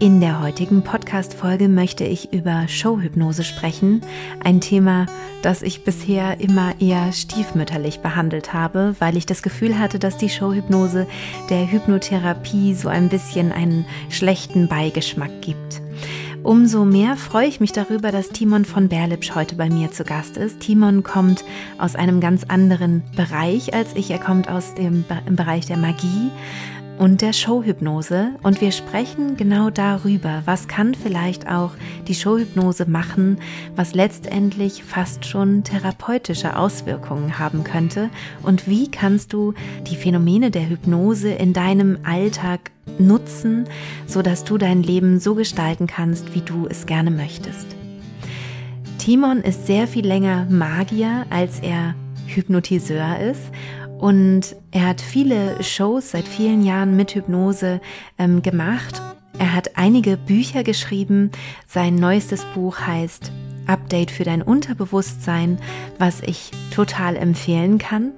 In der heutigen Podcast-Folge möchte ich über Showhypnose sprechen. Ein Thema, das ich bisher immer eher stiefmütterlich behandelt habe, weil ich das Gefühl hatte, dass die Showhypnose der Hypnotherapie so ein bisschen einen schlechten Beigeschmack gibt. Umso mehr freue ich mich darüber, dass Timon von Berlipsch heute bei mir zu Gast ist. Timon kommt aus einem ganz anderen Bereich als ich. Er kommt aus dem Bereich der Magie und der Showhypnose. Und wir sprechen genau darüber, was kann vielleicht auch die Showhypnose machen, was letztendlich fast schon therapeutische Auswirkungen haben könnte. Und wie kannst du die Phänomene der Hypnose in deinem Alltag nutzen, so dass du dein Leben so gestalten kannst, wie du es gerne möchtest. Timon ist sehr viel länger Magier, als er Hypnotiseur ist und er hat viele Shows seit vielen Jahren mit Hypnose ähm, gemacht. Er hat einige Bücher geschrieben. Sein neuestes Buch heißt Update für dein Unterbewusstsein, was ich total empfehlen kann.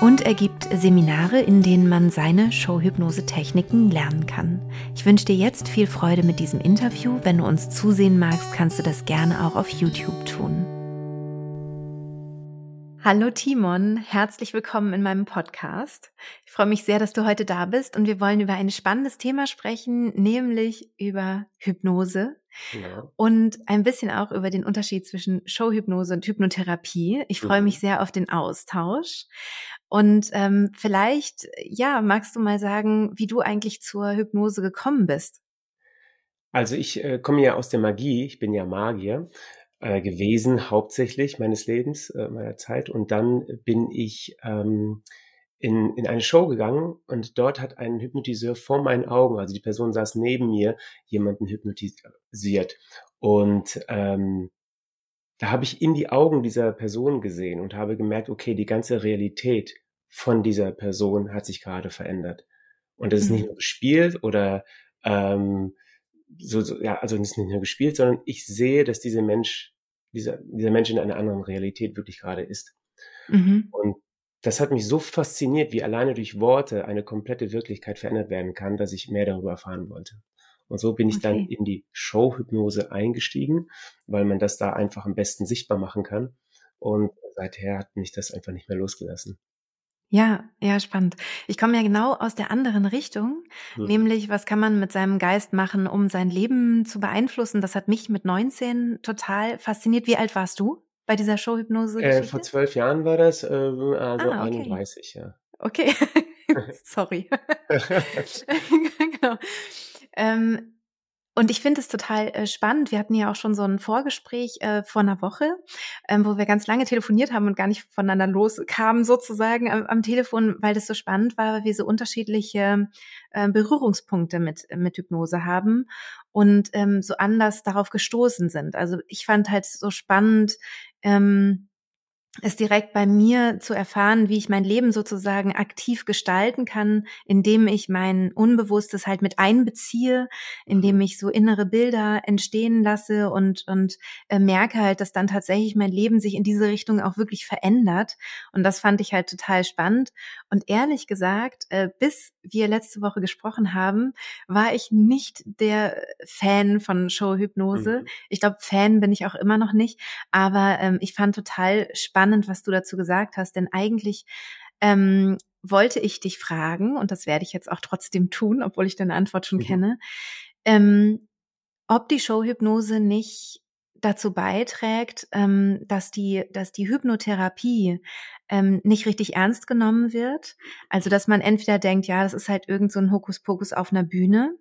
Und er gibt Seminare, in denen man seine Showhypnose-Techniken lernen kann. Ich wünsche dir jetzt viel Freude mit diesem Interview. Wenn du uns zusehen magst, kannst du das gerne auch auf YouTube tun. Hallo Timon, herzlich willkommen in meinem Podcast. Ich freue mich sehr, dass du heute da bist und wir wollen über ein spannendes Thema sprechen, nämlich über Hypnose ja. und ein bisschen auch über den Unterschied zwischen Showhypnose und Hypnotherapie. Ich freue mhm. mich sehr auf den Austausch. Und ähm, vielleicht, ja, magst du mal sagen, wie du eigentlich zur Hypnose gekommen bist? Also ich äh, komme ja aus der Magie, ich bin ja Magier äh, gewesen, hauptsächlich meines Lebens, äh, meiner Zeit. Und dann bin ich ähm, in, in eine Show gegangen und dort hat ein Hypnotiseur vor meinen Augen, also die Person saß neben mir, jemanden hypnotisiert. Und ähm, da habe ich in die Augen dieser Person gesehen und habe gemerkt, okay, die ganze Realität von dieser Person hat sich gerade verändert. Und das ist nicht mhm. nur gespielt oder ähm, so, so, ja, also nicht nur gespielt, sondern ich sehe, dass dieser Mensch, dieser, dieser Mensch in einer anderen Realität wirklich gerade ist. Mhm. Und das hat mich so fasziniert, wie alleine durch Worte eine komplette Wirklichkeit verändert werden kann, dass ich mehr darüber erfahren wollte. Und so bin ich okay. dann in die Showhypnose eingestiegen, weil man das da einfach am besten sichtbar machen kann. Und seither hat mich das einfach nicht mehr losgelassen. Ja, ja, spannend. Ich komme ja genau aus der anderen Richtung, mhm. nämlich was kann man mit seinem Geist machen, um sein Leben zu beeinflussen. Das hat mich mit 19 total fasziniert. Wie alt warst du bei dieser Showhypnose? Äh, vor zwölf Jahren war das, äh, also ah, okay. 31, ja. Okay, sorry. genau. Ähm, und ich finde es total äh, spannend. Wir hatten ja auch schon so ein Vorgespräch äh, vor einer Woche, ähm, wo wir ganz lange telefoniert haben und gar nicht voneinander loskamen sozusagen am, am Telefon, weil das so spannend war, weil wir so unterschiedliche äh, Berührungspunkte mit, mit Hypnose haben und ähm, so anders darauf gestoßen sind. Also ich fand halt so spannend, ähm, ist direkt bei mir zu erfahren, wie ich mein Leben sozusagen aktiv gestalten kann, indem ich mein Unbewusstes halt mit einbeziehe, indem ich so innere Bilder entstehen lasse und, und äh, merke halt, dass dann tatsächlich mein Leben sich in diese Richtung auch wirklich verändert. Und das fand ich halt total spannend. Und ehrlich gesagt, äh, bis wir letzte Woche gesprochen haben, war ich nicht der Fan von Showhypnose. Mhm. Ich glaube, Fan bin ich auch immer noch nicht, aber ähm, ich fand total spannend, spannend, was du dazu gesagt hast, denn eigentlich ähm, wollte ich dich fragen, und das werde ich jetzt auch trotzdem tun, obwohl ich deine Antwort schon mhm. kenne, ähm, ob die Showhypnose nicht dazu beiträgt, ähm, dass die, dass die Hypnotherapie ähm, nicht richtig ernst genommen wird. Also dass man entweder denkt, ja, das ist halt irgend so ein Hokuspokus auf einer Bühne,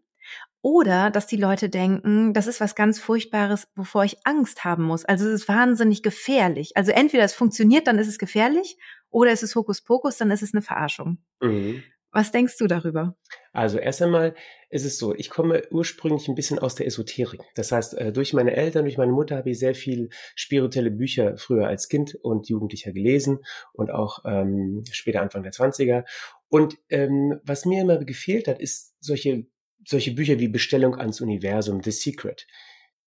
oder dass die Leute denken, das ist was ganz Furchtbares, wovor ich Angst haben muss. Also es ist wahnsinnig gefährlich. Also entweder es funktioniert, dann ist es gefährlich, oder es ist Hokuspokus, dann ist es eine Verarschung. Mhm. Was denkst du darüber? Also erst einmal ist es so, ich komme ursprünglich ein bisschen aus der Esoterik. Das heißt, äh, durch meine Eltern, durch meine Mutter habe ich sehr viel spirituelle Bücher früher als Kind und Jugendlicher gelesen und auch ähm, später Anfang der 20er. Und ähm, was mir immer gefehlt hat, ist solche, solche Bücher wie Bestellung ans Universum, The Secret.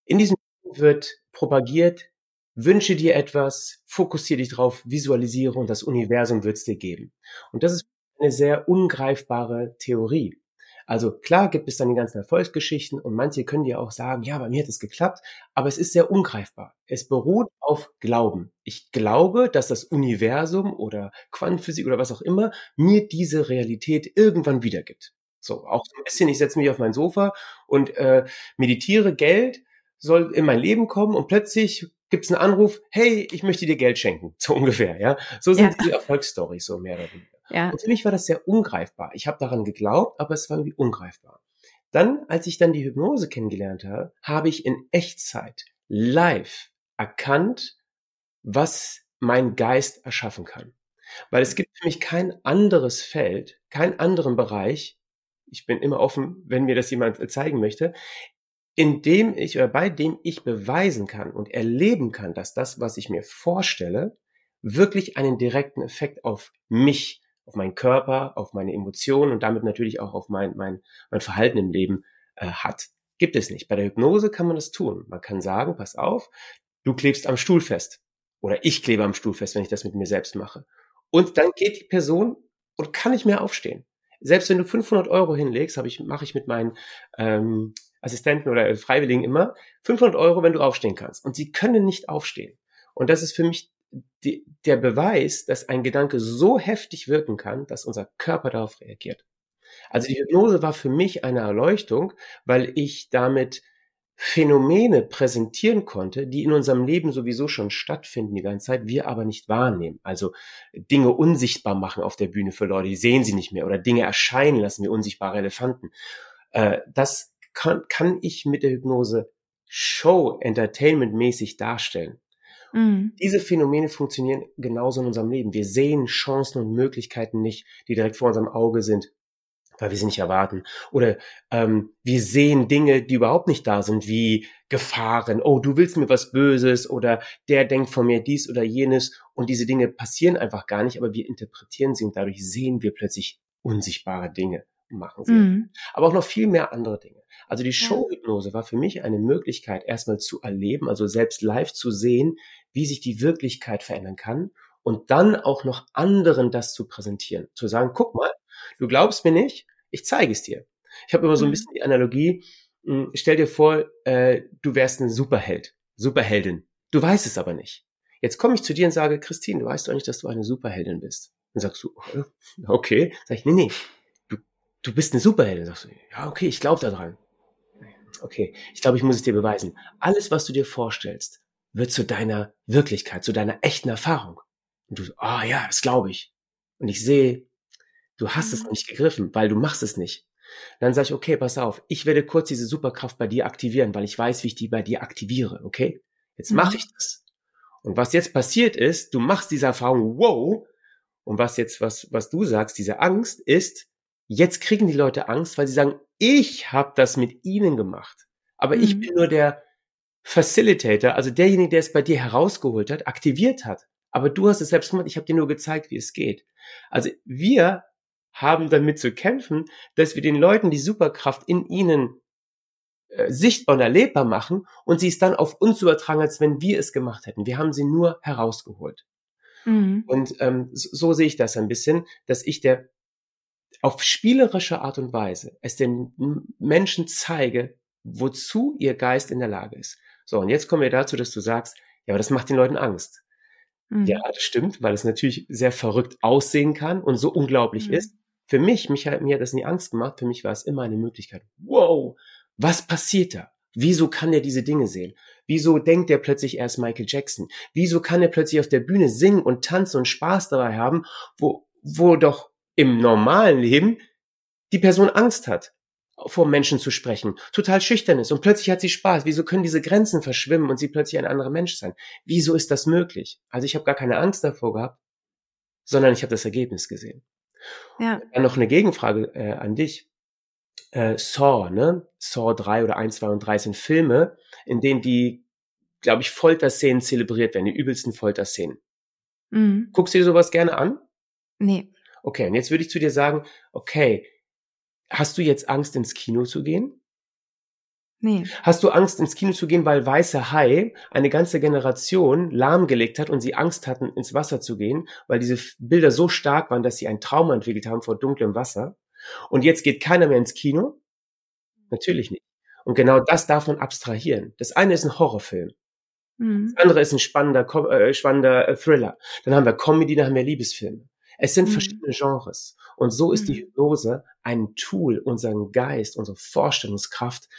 In diesem wird propagiert, wünsche dir etwas, fokussiere dich drauf, visualisiere und das Universum wird es dir geben. Und das ist eine sehr ungreifbare Theorie. Also klar gibt es dann die ganzen Erfolgsgeschichten und manche können dir auch sagen, ja, bei mir hat es geklappt, aber es ist sehr ungreifbar. Es beruht auf Glauben. Ich glaube, dass das Universum oder Quantenphysik oder was auch immer mir diese Realität irgendwann wiedergibt. So, auch so ein bisschen, ich setze mich auf mein Sofa und äh, meditiere, Geld soll in mein Leben kommen und plötzlich gibt es einen Anruf, hey, ich möchte dir Geld schenken, so ungefähr, ja. So sind ja. die Erfolgsstories so mehr oder weniger. Ja. Und für mich war das sehr ungreifbar. Ich habe daran geglaubt, aber es war irgendwie ungreifbar. Dann, als ich dann die Hypnose kennengelernt habe, habe ich in Echtzeit live erkannt, was mein Geist erschaffen kann. Weil es gibt für mich kein anderes Feld, keinen anderen Bereich, ich bin immer offen, wenn mir das jemand zeigen möchte, in dem ich oder bei dem ich beweisen kann und erleben kann, dass das, was ich mir vorstelle, wirklich einen direkten Effekt auf mich auf meinen Körper, auf meine Emotionen und damit natürlich auch auf mein, mein, mein Verhalten im Leben äh, hat. Gibt es nicht. Bei der Hypnose kann man das tun. Man kann sagen, pass auf, du klebst am Stuhl fest. Oder ich klebe am Stuhl fest, wenn ich das mit mir selbst mache. Und dann geht die Person und kann nicht mehr aufstehen. Selbst wenn du 500 Euro hinlegst, habe ich, mache ich mit meinen ähm, Assistenten oder Freiwilligen immer, 500 Euro, wenn du aufstehen kannst. Und sie können nicht aufstehen. Und das ist für mich die, der Beweis, dass ein Gedanke so heftig wirken kann, dass unser Körper darauf reagiert. Also die Hypnose war für mich eine Erleuchtung, weil ich damit Phänomene präsentieren konnte, die in unserem Leben sowieso schon stattfinden die ganze Zeit, wir aber nicht wahrnehmen. Also Dinge unsichtbar machen auf der Bühne für Leute, die sehen sie nicht mehr oder Dinge erscheinen lassen wie unsichtbare Elefanten. Äh, das kann, kann ich mit der Hypnose Show Entertainment mäßig darstellen. Mhm. Diese Phänomene funktionieren genauso in unserem Leben. Wir sehen Chancen und Möglichkeiten nicht, die direkt vor unserem Auge sind, weil wir sie nicht erwarten. Oder ähm, wir sehen Dinge, die überhaupt nicht da sind, wie Gefahren. Oh, du willst mir was Böses oder der denkt von mir dies oder jenes. Und diese Dinge passieren einfach gar nicht, aber wir interpretieren sie und dadurch sehen wir plötzlich unsichtbare Dinge und machen sie. Mhm. Aber auch noch viel mehr andere Dinge. Also die Showhypnose war für mich eine Möglichkeit, erstmal zu erleben, also selbst live zu sehen, wie sich die Wirklichkeit verändern kann und dann auch noch anderen das zu präsentieren. Zu sagen, guck mal, du glaubst mir nicht, ich zeige es dir. Ich habe immer so ein mhm. bisschen die Analogie, mh, hm, stell dir vor, äh, du wärst ein Superheld, Superheldin. Du weißt es aber nicht. Jetzt komme ich zu dir und sage, Christine, du weißt doch nicht, dass du eine Superheldin bist. Dann sagst du, okay. Sag ich, nee, nee, du, du bist eine Superheldin. Sagst du, ja, okay, ich glaube daran. Okay, ich glaube, ich muss es dir beweisen. Alles, was du dir vorstellst, wird zu deiner Wirklichkeit, zu deiner echten Erfahrung. Und du, ah oh, ja, das glaube ich. Und ich sehe, du hast mhm. es nicht gegriffen, weil du machst es nicht. Dann sage ich, okay, pass auf, ich werde kurz diese Superkraft bei dir aktivieren, weil ich weiß, wie ich die bei dir aktiviere, okay? Jetzt mhm. mache ich das. Und was jetzt passiert ist, du machst diese Erfahrung, wow, und was jetzt, was, was du sagst, diese Angst ist, jetzt kriegen die Leute Angst, weil sie sagen, ich habe das mit ihnen gemacht. Aber mhm. ich bin nur der, Facilitator, also derjenige, der es bei dir herausgeholt hat, aktiviert hat. Aber du hast es selbst gemacht, ich habe dir nur gezeigt, wie es geht. Also wir haben damit zu kämpfen, dass wir den Leuten die Superkraft in ihnen äh, sichtbar und erlebbar machen und sie es dann auf uns übertragen, als wenn wir es gemacht hätten. Wir haben sie nur herausgeholt. Mhm. Und ähm, so, so sehe ich das ein bisschen, dass ich der auf spielerische Art und Weise es den Menschen zeige, wozu ihr Geist in der Lage ist. So, und jetzt kommen wir dazu, dass du sagst, ja, aber das macht den Leuten Angst. Mhm. Ja, das stimmt, weil es natürlich sehr verrückt aussehen kann und so unglaublich mhm. ist. Für mich, mich hat, mir hat das nie Angst gemacht, für mich war es immer eine Möglichkeit. Wow, was passiert da? Wieso kann er diese Dinge sehen? Wieso denkt er plötzlich, er ist Michael Jackson? Wieso kann er plötzlich auf der Bühne singen und tanzen und Spaß dabei haben, wo, wo doch im normalen Leben die Person Angst hat? vor Menschen zu sprechen, total schüchtern ist und plötzlich hat sie Spaß. Wieso können diese Grenzen verschwimmen und sie plötzlich ein anderer Mensch sein? Wieso ist das möglich? Also ich habe gar keine Angst davor gehabt, sondern ich habe das Ergebnis gesehen. Ja. Dann noch eine Gegenfrage äh, an dich. Äh, Saw, ne? Saw 3 oder 1, 2 und 3 sind Filme, in denen die, glaube ich, Folterszenen zelebriert werden, die übelsten Folterszenen. Mhm. Guckst du dir sowas gerne an? Nee. Okay, und jetzt würde ich zu dir sagen, okay, hast du jetzt Angst ins Kino zu gehen? Nee. Hast du Angst, ins Kino zu gehen, weil Weiße Hai eine ganze Generation lahmgelegt hat und sie Angst hatten, ins Wasser zu gehen, weil diese Bilder so stark waren, dass sie ein Trauma entwickelt haben vor dunklem Wasser? Und jetzt geht keiner mehr ins Kino? Natürlich nicht. Und genau das darf man abstrahieren. Das eine ist ein Horrorfilm. Mhm. Das andere ist ein spannender, äh, spannender äh, Thriller. Dann haben wir Comedy, dann haben wir Liebesfilme. Es sind mhm. verschiedene Genres. Und so ist mhm. die Hypnose ein Tool, unseren Geist, unsere Vorstellungskraft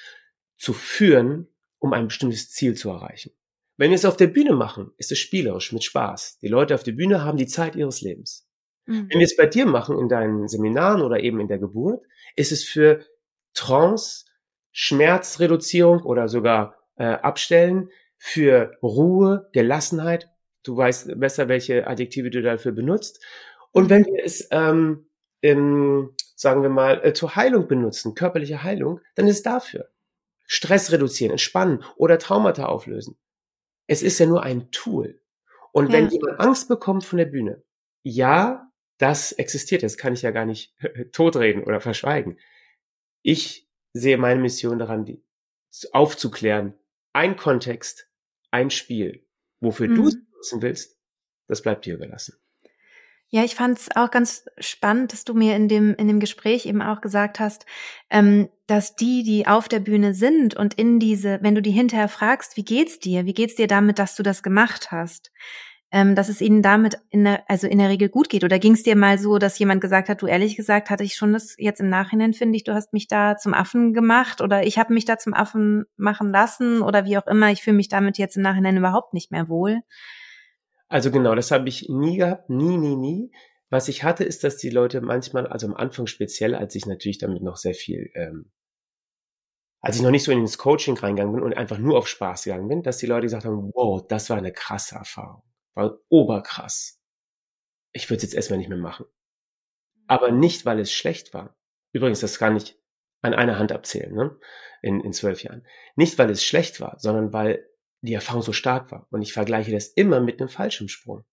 zu führen, um ein bestimmtes Ziel zu erreichen. Wenn wir es auf der Bühne machen, ist es spielerisch mit Spaß. Die Leute auf der Bühne haben die Zeit ihres Lebens. Mhm. Wenn wir es bei dir machen, in deinen Seminaren oder eben in der Geburt, ist es für Trance, Schmerzreduzierung oder sogar äh, Abstellen, für Ruhe, Gelassenheit. Du weißt besser, welche Adjektive du dafür benutzt. Und wenn wir es, ähm, im, sagen wir mal, äh, zur Heilung benutzen, körperliche Heilung, dann ist es dafür. Stress reduzieren, entspannen oder Traumata auflösen. Es ist ja nur ein Tool. Und ja. wenn jemand Angst bekommt von der Bühne, ja, das existiert, das kann ich ja gar nicht totreden oder verschweigen. Ich sehe meine Mission daran, die aufzuklären. Ein Kontext, ein Spiel. Wofür mhm. du es nutzen willst, das bleibt dir überlassen. Ja, ich fand es auch ganz spannend, dass du mir in dem, in dem Gespräch eben auch gesagt hast, ähm, dass die, die auf der Bühne sind und in diese, wenn du die hinterher fragst, wie geht's dir? Wie geht's dir damit, dass du das gemacht hast? Ähm, dass es ihnen damit in der, also in der Regel gut geht. Oder ging es dir mal so, dass jemand gesagt hat, du ehrlich gesagt, hatte ich schon das jetzt im Nachhinein, finde ich, du hast mich da zum Affen gemacht oder ich habe mich da zum Affen machen lassen oder wie auch immer, ich fühle mich damit jetzt im Nachhinein überhaupt nicht mehr wohl. Also genau, das habe ich nie gehabt, nie, nie, nie. Was ich hatte, ist, dass die Leute manchmal, also am Anfang speziell, als ich natürlich damit noch sehr viel, ähm, als ich noch nicht so ins Coaching reingegangen bin und einfach nur auf Spaß gegangen bin, dass die Leute gesagt haben, wow, das war eine krasse Erfahrung. War oberkrass. Ich würde es jetzt erstmal nicht mehr machen. Aber nicht, weil es schlecht war. Übrigens, das kann ich an einer Hand abzählen, ne? In, in zwölf Jahren. Nicht, weil es schlecht war, sondern weil die Erfahrung so stark war. Und ich vergleiche das immer mit einem Fallschirmsprung.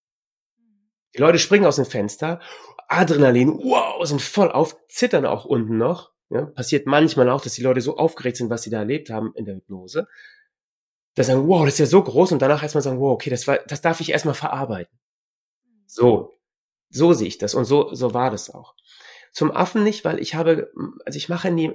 Die Leute springen aus dem Fenster, Adrenalin, wow, sind voll auf, zittern auch unten noch. Ja, passiert manchmal auch, dass die Leute so aufgeregt sind, was sie da erlebt haben in der Hypnose. Da sagen, wow, das ist ja so groß und danach erstmal sagen, wow, okay, das war, das darf ich erstmal verarbeiten. So, so sehe ich das und so, so war das auch. Zum Affen nicht, weil ich habe, also ich mache nie,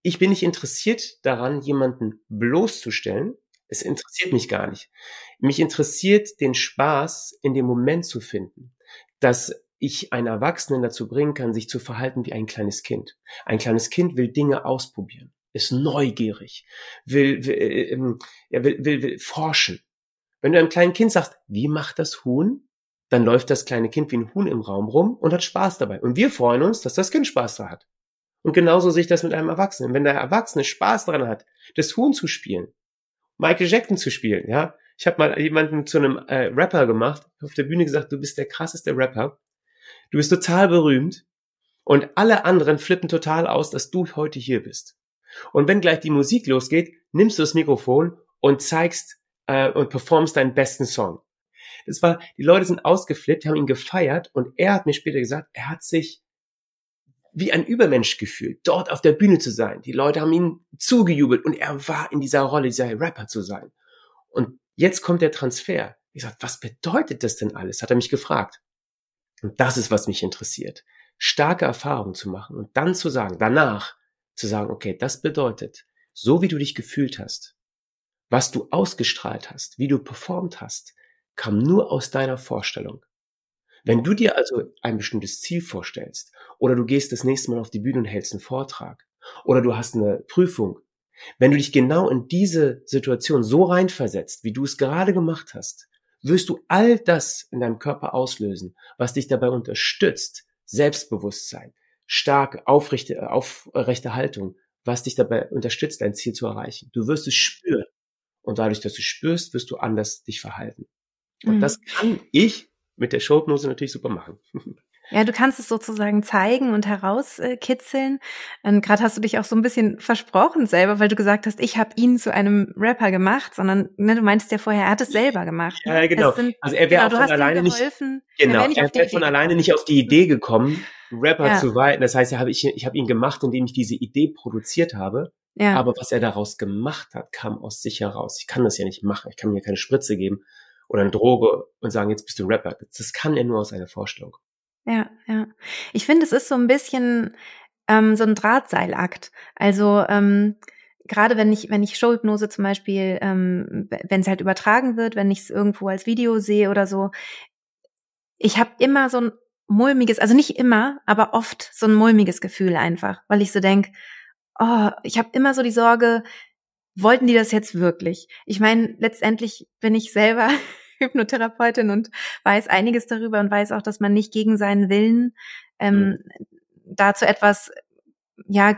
ich bin nicht interessiert daran, jemanden bloßzustellen, es interessiert mich gar nicht. Mich interessiert den Spaß in dem Moment zu finden, dass ich einen Erwachsenen dazu bringen kann, sich zu verhalten wie ein kleines Kind. Ein kleines Kind will Dinge ausprobieren, ist neugierig, will, will, äh, ähm, will, will, will forschen. Wenn du einem kleinen Kind sagst, wie macht das Huhn? Dann läuft das kleine Kind wie ein Huhn im Raum rum und hat Spaß dabei. Und wir freuen uns, dass das Kind Spaß da hat. Und genauso sehe ich das mit einem Erwachsenen. Wenn der Erwachsene Spaß daran hat, das Huhn zu spielen, Michael Jackson zu spielen, ja. Ich habe mal jemanden zu einem äh, Rapper gemacht, auf der Bühne gesagt, du bist der krasseste Rapper. Du bist total berühmt und alle anderen flippen total aus, dass du heute hier bist. Und wenn gleich die Musik losgeht, nimmst du das Mikrofon und zeigst äh, und performst deinen besten Song. Das war, die Leute sind ausgeflippt, haben ihn gefeiert und er hat mir später gesagt, er hat sich wie ein Übermensch gefühlt, dort auf der Bühne zu sein. Die Leute haben ihm zugejubelt und er war in dieser Rolle, dieser Rapper zu sein. Und jetzt kommt der Transfer. Ich sag, was bedeutet das denn alles? Hat er mich gefragt. Und das ist, was mich interessiert. Starke Erfahrungen zu machen und dann zu sagen, danach zu sagen, okay, das bedeutet, so wie du dich gefühlt hast, was du ausgestrahlt hast, wie du performt hast, kam nur aus deiner Vorstellung. Wenn du dir also ein bestimmtes Ziel vorstellst oder du gehst das nächste Mal auf die Bühne und hältst einen Vortrag oder du hast eine Prüfung, wenn du dich genau in diese Situation so reinversetzt, wie du es gerade gemacht hast, wirst du all das in deinem Körper auslösen, was dich dabei unterstützt, Selbstbewusstsein, starke, aufrechte, aufrechte Haltung, was dich dabei unterstützt, dein Ziel zu erreichen. Du wirst es spüren. Und dadurch, dass du spürst, wirst du anders dich verhalten. Und mhm. das kann ich mit der Showhypnose natürlich super machen. Ja, du kannst es sozusagen zeigen und herauskitzeln. Und gerade hast du dich auch so ein bisschen versprochen selber, weil du gesagt hast, ich habe ihn zu einem Rapper gemacht, sondern ne, du meinst ja vorher, er hat es selber gemacht. Ne? Ja, genau. Sind, also er wäre genau, von alleine nicht, genau, er wäre wär von alleine nicht auf die Idee gekommen, Rapper ja. zu weiten. Das heißt, hab ich, ich habe ihn gemacht, indem ich diese Idee produziert habe. Ja. Aber was er daraus gemacht hat, kam aus sich heraus. Ich kann das ja nicht machen. Ich kann mir keine Spritze geben oder eine Droge und sagen, jetzt bist du Rapper. Das kann er nur aus einer Vorstellung. Ja, ja. Ich finde, es ist so ein bisschen ähm, so ein Drahtseilakt. Also ähm, gerade wenn ich wenn ich Showhypnose zum Beispiel, ähm, wenn es halt übertragen wird, wenn ich es irgendwo als Video sehe oder so, ich habe immer so ein mulmiges, also nicht immer, aber oft so ein mulmiges Gefühl einfach, weil ich so denk, oh, ich habe immer so die Sorge, wollten die das jetzt wirklich? Ich meine, letztendlich bin ich selber Hypnotherapeutin und weiß einiges darüber und weiß auch, dass man nicht gegen seinen Willen ähm, mhm. dazu etwas, ja,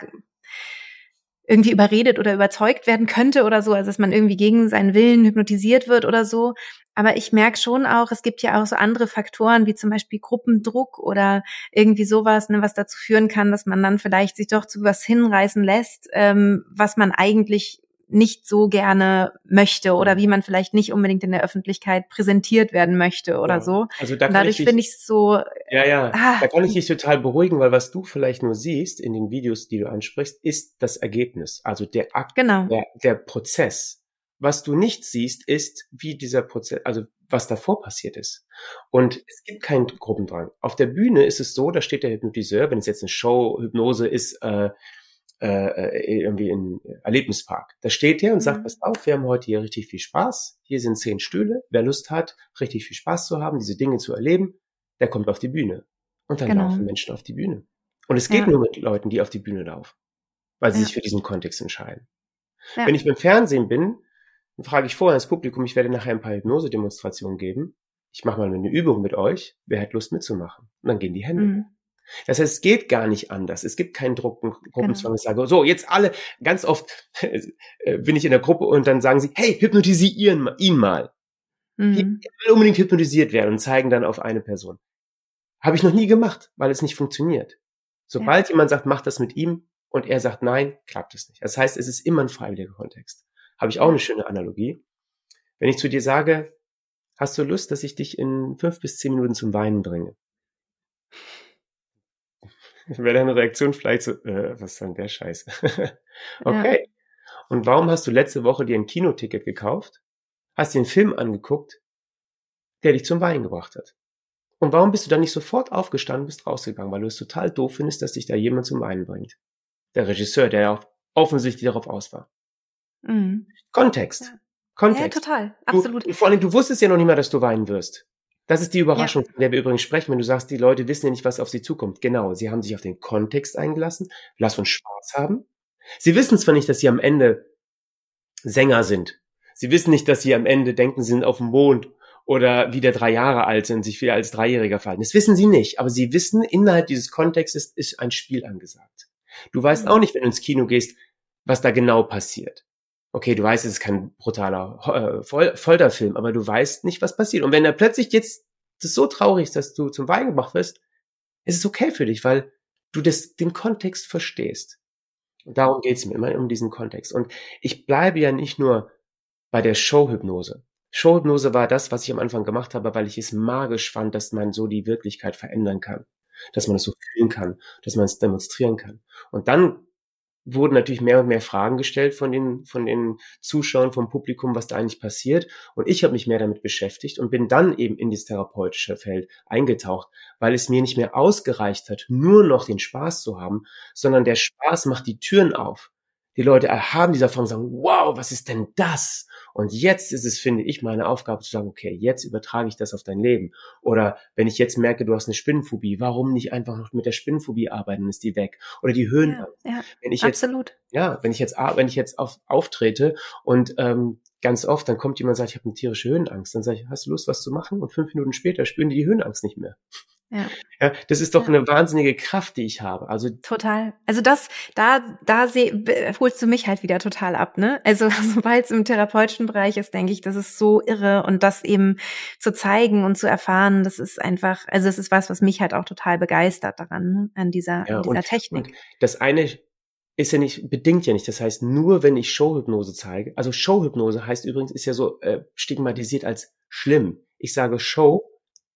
irgendwie überredet oder überzeugt werden könnte oder so, also dass man irgendwie gegen seinen Willen hypnotisiert wird oder so. Aber ich merke schon auch, es gibt ja auch so andere Faktoren, wie zum Beispiel Gruppendruck oder irgendwie sowas, ne, was dazu führen kann, dass man dann vielleicht sich doch zu was hinreißen lässt, ähm, was man eigentlich nicht so gerne möchte oder wie man vielleicht nicht unbedingt in der Öffentlichkeit präsentiert werden möchte oder ja. so. Also da dadurch finde ich es so. Ja, ja. Ah, da kann ich dich total beruhigen, weil was du vielleicht nur siehst in den Videos, die du ansprichst, ist das Ergebnis, also der Akt, genau. der, der Prozess. Was du nicht siehst, ist, wie dieser Prozess, also was davor passiert ist. Und es gibt keinen Gruppendrang. Auf der Bühne ist es so, da steht der Hypnotiseur, wenn es jetzt eine Show, Hypnose ist, äh, äh, äh, irgendwie in Erlebnispark. Da steht er und sagt, mhm. pass auf, wir haben heute hier richtig viel Spaß. Hier sind zehn Stühle. Wer Lust hat, richtig viel Spaß zu haben, diese Dinge zu erleben, der kommt auf die Bühne. Und dann genau. laufen Menschen auf die Bühne. Und es geht ja. nur mit Leuten, die auf die Bühne laufen, weil sie ja. sich für diesen Kontext entscheiden. Ja. Wenn ich beim Fernsehen bin, dann frage ich vorher ins Publikum, ich werde nachher ein paar Hypnose-Demonstrationen geben. Ich mache mal eine Übung mit euch. Wer hat Lust mitzumachen? Und dann gehen die Hände. Mhm. Das heißt, es geht gar nicht anders. Es gibt keinen Gruppen, Gruppenzwang. Genau. Ich sage, so, jetzt alle, ganz oft äh, bin ich in der Gruppe und dann sagen sie, hey, hypnotisieren ihn mal. Mhm. Ich will unbedingt hypnotisiert werden und zeigen dann auf eine Person. Habe ich noch nie gemacht, weil es nicht funktioniert. Sobald ja. jemand sagt, mach das mit ihm und er sagt nein, klappt es nicht. Das heißt, es ist immer ein freiwilliger Kontext. Habe ich auch eine schöne Analogie. Wenn ich zu dir sage, hast du Lust, dass ich dich in fünf bis zehn Minuten zum Weinen bringe? wäre deine Reaktion vielleicht so, äh, was ist denn der Scheiß? okay. Ja. Und warum hast du letzte Woche dir ein Kinoticket gekauft? Hast dir einen Film angeguckt, der dich zum Weinen gebracht hat? Und warum bist du dann nicht sofort aufgestanden, bist rausgegangen? Weil du es total doof findest, dass dich da jemand zum Weinen bringt. Der Regisseur, der ja offensichtlich darauf aus war. Mhm. Kontext. Ja. Kontext. Ja, total. Absolut. Du, vor allem, du wusstest ja noch nicht mal, dass du weinen wirst. Das ist die Überraschung, ja. von der wir übrigens sprechen, wenn du sagst, die Leute wissen ja nicht, was auf sie zukommt. Genau, sie haben sich auf den Kontext eingelassen, lass uns Spaß haben. Sie wissen zwar nicht, dass sie am Ende Sänger sind. Sie wissen nicht, dass sie am Ende denken, sie sind auf dem Mond oder wieder drei Jahre alt sind, sich wieder als Dreijähriger fallen. Das wissen sie nicht, aber sie wissen, innerhalb dieses Kontextes ist ein Spiel angesagt. Du weißt auch nicht, wenn du ins Kino gehst, was da genau passiert okay, du weißt, es ist kein brutaler äh, Fol Folterfilm, aber du weißt nicht, was passiert. Und wenn da plötzlich jetzt das so traurig ist, dass du zum Wein gebracht wirst, ist es okay für dich, weil du das, den Kontext verstehst. Und darum geht's mir immer um diesen Kontext. Und ich bleibe ja nicht nur bei der Showhypnose. Showhypnose war das, was ich am Anfang gemacht habe, weil ich es magisch fand, dass man so die Wirklichkeit verändern kann, dass man es so fühlen kann, dass man es demonstrieren kann. Und dann wurden natürlich mehr und mehr Fragen gestellt von den, von den Zuschauern, vom Publikum, was da eigentlich passiert. Und ich habe mich mehr damit beschäftigt und bin dann eben in dieses therapeutische Feld eingetaucht, weil es mir nicht mehr ausgereicht hat, nur noch den Spaß zu haben, sondern der Spaß macht die Türen auf. Die Leute erhaben dieser Form und sagen, wow, was ist denn das? Und jetzt ist es, finde ich, meine Aufgabe zu sagen, okay, jetzt übertrage ich das auf dein Leben. Oder wenn ich jetzt merke, du hast eine Spinnenphobie, warum nicht einfach noch mit der Spinnenphobie arbeiten, dann ist die weg? Oder die Höhen. Ja, ja, wenn ich absolut. Jetzt, ja, wenn ich jetzt, wenn ich jetzt auf, auftrete und ähm, ganz oft, dann kommt jemand und sagt, ich habe eine tierische Höhenangst, dann sage ich, hast du Lust, was zu machen? Und fünf Minuten später spüren die die Höhenangst nicht mehr. Ja. ja, das ist doch ja. eine wahnsinnige Kraft, die ich habe. Also total. Also das, da, da seh, holst du mich halt wieder total ab, ne? Also sobald es im therapeutischen Bereich ist, denke ich, das ist so irre und das eben zu zeigen und zu erfahren, das ist einfach, also das ist was, was mich halt auch total begeistert daran, ne? an dieser, ja, an dieser und, Technik. Und das eine ist ja nicht, bedingt ja nicht. Das heißt, nur wenn ich Showhypnose zeige, also Showhypnose heißt übrigens, ist ja so äh, stigmatisiert als schlimm. Ich sage Show,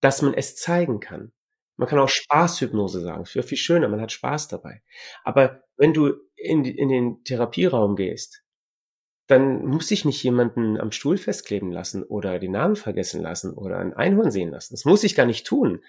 dass man es zeigen kann. Man kann auch Spaßhypnose sagen. Es wäre viel schöner, man hat Spaß dabei. Aber wenn du in, in den Therapieraum gehst, dann muss ich nicht jemanden am Stuhl festkleben lassen oder den Namen vergessen lassen oder ein Einhorn sehen lassen. Das muss ich gar nicht tun.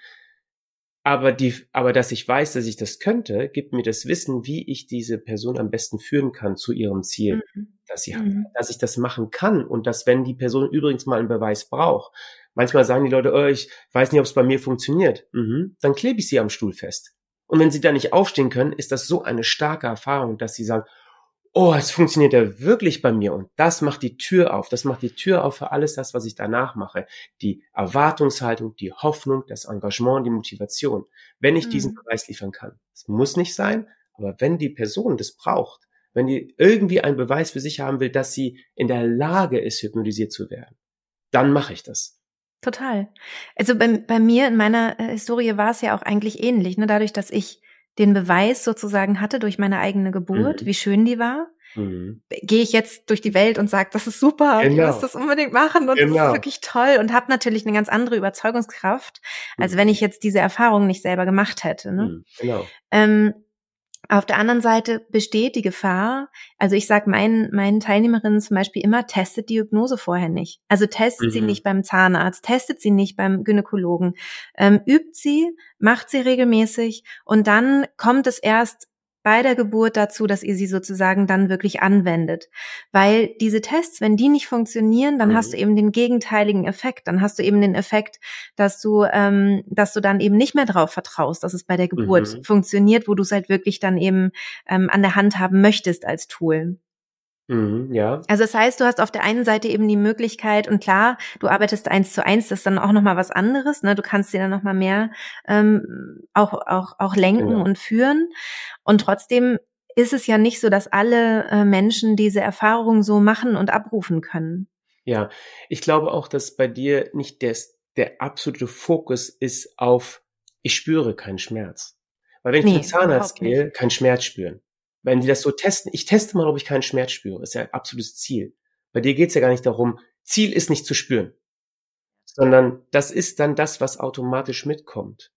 Aber die, aber dass ich weiß, dass ich das könnte, gibt mir das Wissen, wie ich diese Person am besten führen kann zu ihrem Ziel, mhm. dass sie mhm. dass ich das machen kann und dass wenn die Person übrigens mal einen Beweis braucht, Manchmal sagen die Leute, oh, ich weiß nicht, ob es bei mir funktioniert. Mhm. Dann klebe ich sie am Stuhl fest. Und wenn sie da nicht aufstehen können, ist das so eine starke Erfahrung, dass sie sagen, oh, es funktioniert ja wirklich bei mir. Und das macht die Tür auf. Das macht die Tür auf für alles das, was ich danach mache. Die Erwartungshaltung, die Hoffnung, das Engagement, die Motivation. Wenn ich mhm. diesen Beweis liefern kann. Es muss nicht sein, aber wenn die Person das braucht, wenn die irgendwie einen Beweis für sich haben will, dass sie in der Lage ist, hypnotisiert zu werden, dann mache ich das. Total. Also bei, bei mir in meiner äh, Historie war es ja auch eigentlich ähnlich, ne? dadurch, dass ich den Beweis sozusagen hatte durch meine eigene Geburt, mhm. wie schön die war, mhm. gehe ich jetzt durch die Welt und sage, das ist super, genau. ich muss das unbedingt machen und genau. das ist genau. wirklich toll und habe natürlich eine ganz andere Überzeugungskraft, als mhm. wenn ich jetzt diese Erfahrung nicht selber gemacht hätte. Ne? Mhm. Genau. Ähm, auf der anderen Seite besteht die Gefahr, also ich sage meinen, meinen Teilnehmerinnen zum Beispiel immer, testet die Hypnose vorher nicht. Also testet mhm. sie nicht beim Zahnarzt, testet sie nicht beim Gynäkologen, ähm, übt sie, macht sie regelmäßig und dann kommt es erst bei der Geburt dazu, dass ihr sie sozusagen dann wirklich anwendet. Weil diese Tests, wenn die nicht funktionieren, dann mhm. hast du eben den gegenteiligen Effekt. Dann hast du eben den Effekt, dass du, ähm, dass du dann eben nicht mehr drauf vertraust, dass es bei der Geburt mhm. funktioniert, wo du es halt wirklich dann eben ähm, an der Hand haben möchtest als Tool. Mhm, ja. Also das heißt, du hast auf der einen Seite eben die Möglichkeit und klar, du arbeitest eins zu eins, das ist dann auch noch mal was anderes. Ne? Du kannst dir dann noch mal mehr ähm, auch auch auch lenken genau. und führen. Und trotzdem ist es ja nicht so, dass alle äh, Menschen diese Erfahrung so machen und abrufen können. Ja, ich glaube auch, dass bei dir nicht der, der absolute Fokus ist auf, ich spüre keinen Schmerz. Weil wenn ich nee, zum Zahnarzt gehe, keinen Schmerz spüren. Wenn die das so testen, ich teste mal, ob ich keinen Schmerz spüre, ist ja ein absolutes Ziel. Bei dir geht's ja gar nicht darum, Ziel ist nicht zu spüren, sondern das ist dann das, was automatisch mitkommt.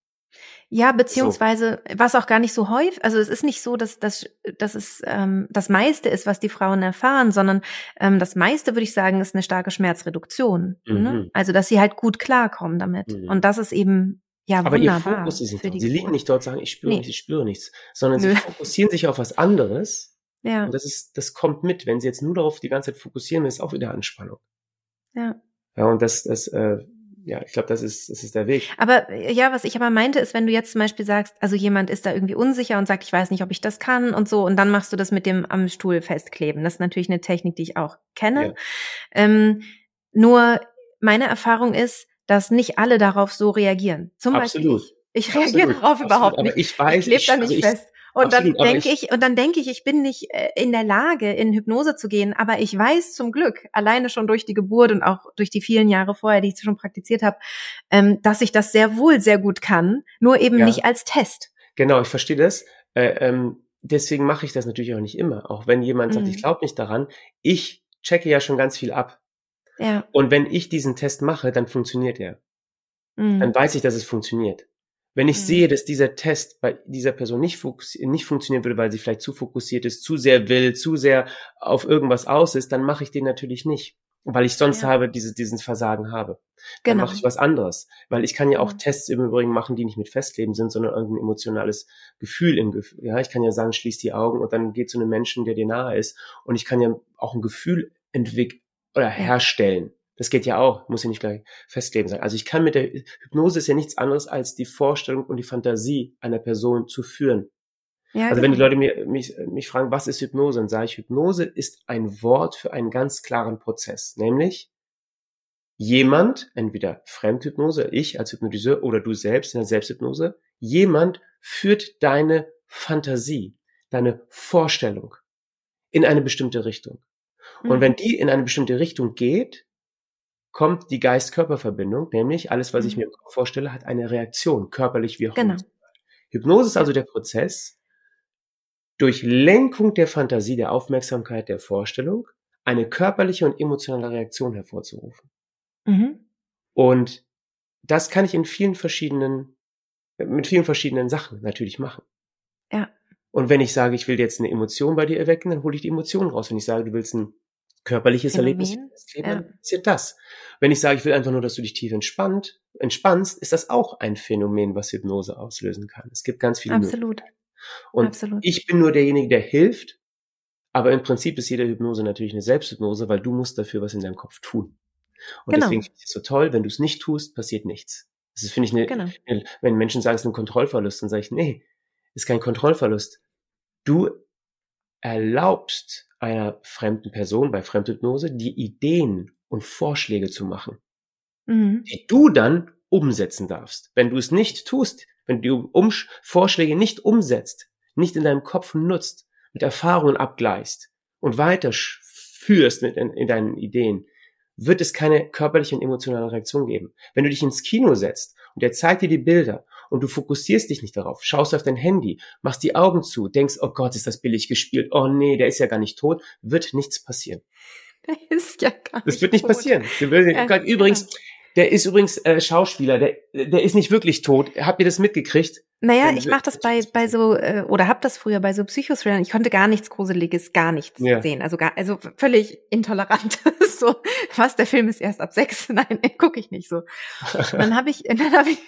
Ja, beziehungsweise so. was auch gar nicht so häufig, also es ist nicht so, dass, dass, dass es ähm, das meiste ist, was die Frauen erfahren, sondern ähm, das meiste, würde ich sagen, ist eine starke Schmerzreduktion. Ne? Mhm. Ne? Also dass sie halt gut klarkommen damit. Mhm. Und das ist eben ja, Aber wunderbar. ihr Fokus ist nicht dort. Sie liegen nicht dort sagen, ich spüre nee. nichts, ich spüre nichts, sondern Nö. sie fokussieren sich auf was anderes. Ja. Und das ist, das kommt mit. Wenn sie jetzt nur darauf die ganze Zeit fokussieren, ist auch wieder Anspannung. Ja. Ja, und das, das, äh, ja, ich glaube, das ist, das ist der Weg. Aber ja, was ich aber meinte, ist, wenn du jetzt zum Beispiel sagst, also jemand ist da irgendwie unsicher und sagt, ich weiß nicht, ob ich das kann und so, und dann machst du das mit dem am Stuhl festkleben. Das ist natürlich eine Technik, die ich auch kenne. Ja. Ähm, nur meine Erfahrung ist, dass nicht alle darauf so reagieren. Zum Absolut. Beispiel ich. Ich reagiere Absolut. darauf überhaupt Absolut. nicht. Aber ich weiß, ich lebe da nicht ich, fest. Und Absolut, dann denke ich, und dann denke ich, ich bin nicht äh, in der Lage, in Hypnose zu gehen, aber ich weiß zum Glück, alleine schon durch die Geburt und auch durch die vielen Jahre vorher, die ich schon praktiziert habe, ähm, dass ich das sehr wohl sehr gut kann, nur eben ja. nicht als Test. Genau, ich verstehe das. Äh, ähm, deswegen mache ich das natürlich auch nicht immer. Auch wenn jemand mhm. sagt, ich mhm. glaube nicht daran, ich checke ja schon ganz viel ab. Ja. Und wenn ich diesen Test mache, dann funktioniert er. Mhm. Dann weiß ich, dass es funktioniert. Wenn ich mhm. sehe, dass dieser Test bei dieser Person nicht, nicht funktionieren würde, weil sie vielleicht zu fokussiert ist, zu sehr will, zu sehr auf irgendwas aus ist, dann mache ich den natürlich nicht, weil ich sonst ja. habe diese, diesen Versagen habe. Dann genau. mache ich was anderes, weil ich kann ja auch mhm. Tests im Übrigen machen, die nicht mit Festleben sind, sondern irgendein emotionales Gefühl im Gefühl. Ja, ich kann ja sagen, schließ die Augen und dann geht zu einem Menschen, der dir nahe ist und ich kann ja auch ein Gefühl entwickeln oder herstellen. Das geht ja auch, muss ja nicht gleich festleben sein. Also ich kann mit der Hypnose ist ja nichts anderes als die Vorstellung und die Fantasie einer Person zu führen. Ja, also genau. wenn die Leute mir, mich, mich fragen, was ist Hypnose, dann sage ich, Hypnose ist ein Wort für einen ganz klaren Prozess, nämlich jemand, entweder Fremdhypnose, ich als Hypnotiseur oder du selbst in der Selbsthypnose, jemand führt deine Fantasie, deine Vorstellung in eine bestimmte Richtung. Und wenn mhm. die in eine bestimmte Richtung geht, kommt die Geist-Körper-Verbindung, nämlich alles, was ich mhm. mir vorstelle, hat eine Reaktion, körperlich wie auch. Genau. Hypnose ist also der Prozess, durch Lenkung der Fantasie, der Aufmerksamkeit, der Vorstellung, eine körperliche und emotionale Reaktion hervorzurufen. Mhm. Und das kann ich in vielen verschiedenen, mit vielen verschiedenen Sachen natürlich machen. Ja. Und wenn ich sage, ich will jetzt eine Emotion bei dir erwecken, dann hole ich die Emotion raus. Wenn ich sage, du willst ein körperliches Phänomen, Erlebnis, ja. passiert das. Wenn ich sage, ich will einfach nur, dass du dich tief entspannt, entspannst, ist das auch ein Phänomen, was Hypnose auslösen kann. Es gibt ganz viele Absolut. Und Absolut. ich bin nur derjenige, der hilft, aber im Prinzip ist jede Hypnose natürlich eine Selbsthypnose, weil du musst dafür was in deinem Kopf tun. Und genau. deswegen finde ich es so toll, wenn du es nicht tust, passiert nichts. Das ist, finde ich, eine, genau. eine, wenn Menschen sagen, es ist ein Kontrollverlust, dann sage ich, nee, ist kein Kontrollverlust. Du erlaubst einer fremden Person bei Fremdhypnose die Ideen und Vorschläge zu machen, mhm. die du dann umsetzen darfst. Wenn du es nicht tust, wenn du um Vorschläge nicht umsetzt, nicht in deinem Kopf nutzt, mit Erfahrungen abgleichst und weiter führst mit in, in deinen Ideen, wird es keine körperliche und emotionale Reaktion geben. Wenn du dich ins Kino setzt und der zeigt dir die Bilder und du fokussierst dich nicht darauf, schaust auf dein Handy, machst die Augen zu, denkst, oh Gott, ist das billig gespielt, oh nee, der ist ja gar nicht tot, wird nichts passieren. Der ist ja gar nicht Das wird nicht tot. passieren. Ja, Übrigens, ja. Der ist übrigens äh, Schauspieler, der, der ist nicht wirklich tot. Habt ihr das mitgekriegt? Naja, ich mache das bei, bei so, äh, oder hab das früher bei so Psychothrillern. Ich konnte gar nichts Gruseliges, gar nichts ja. sehen. Also gar, also völlig intolerant. so, was, der Film ist erst ab sechs? Nein, gucke ich nicht so. dann habe ich, dann habe ich,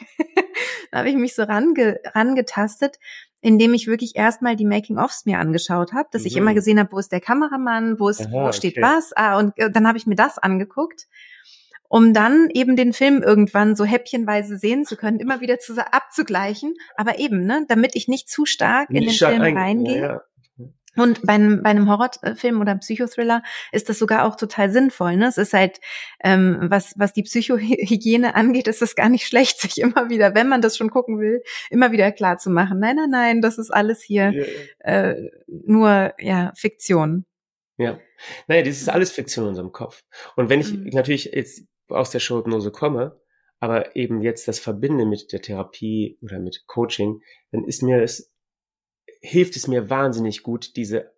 dann hab ich mich so range, rangetastet, indem ich wirklich erstmal die Making-ofs mir angeschaut habe, dass mhm. ich immer gesehen habe, wo ist der Kameramann, wo ist, Aha, wo steht okay. was, ah, und äh, dann habe ich mir das angeguckt um dann eben den Film irgendwann so häppchenweise sehen zu können, immer wieder zu, abzugleichen, aber eben, ne, damit ich nicht zu stark in den Film reingehe. Ja, ja. Und bei einem, bei einem Horrorfilm oder Psychothriller ist das sogar auch total sinnvoll. Ne? Es ist halt, ähm, was, was die Psychohygiene angeht, ist es gar nicht schlecht, sich immer wieder, wenn man das schon gucken will, immer wieder klar zu machen. Nein, nein, nein, das ist alles hier ja, äh, nur ja Fiktion. Ja. Naja, das ist alles Fiktion in unserem Kopf. Und wenn ich mhm. natürlich jetzt aus der Showhypnose komme, aber eben jetzt das verbinde mit der Therapie oder mit Coaching, dann ist mir es, hilft es mir wahnsinnig gut, diese,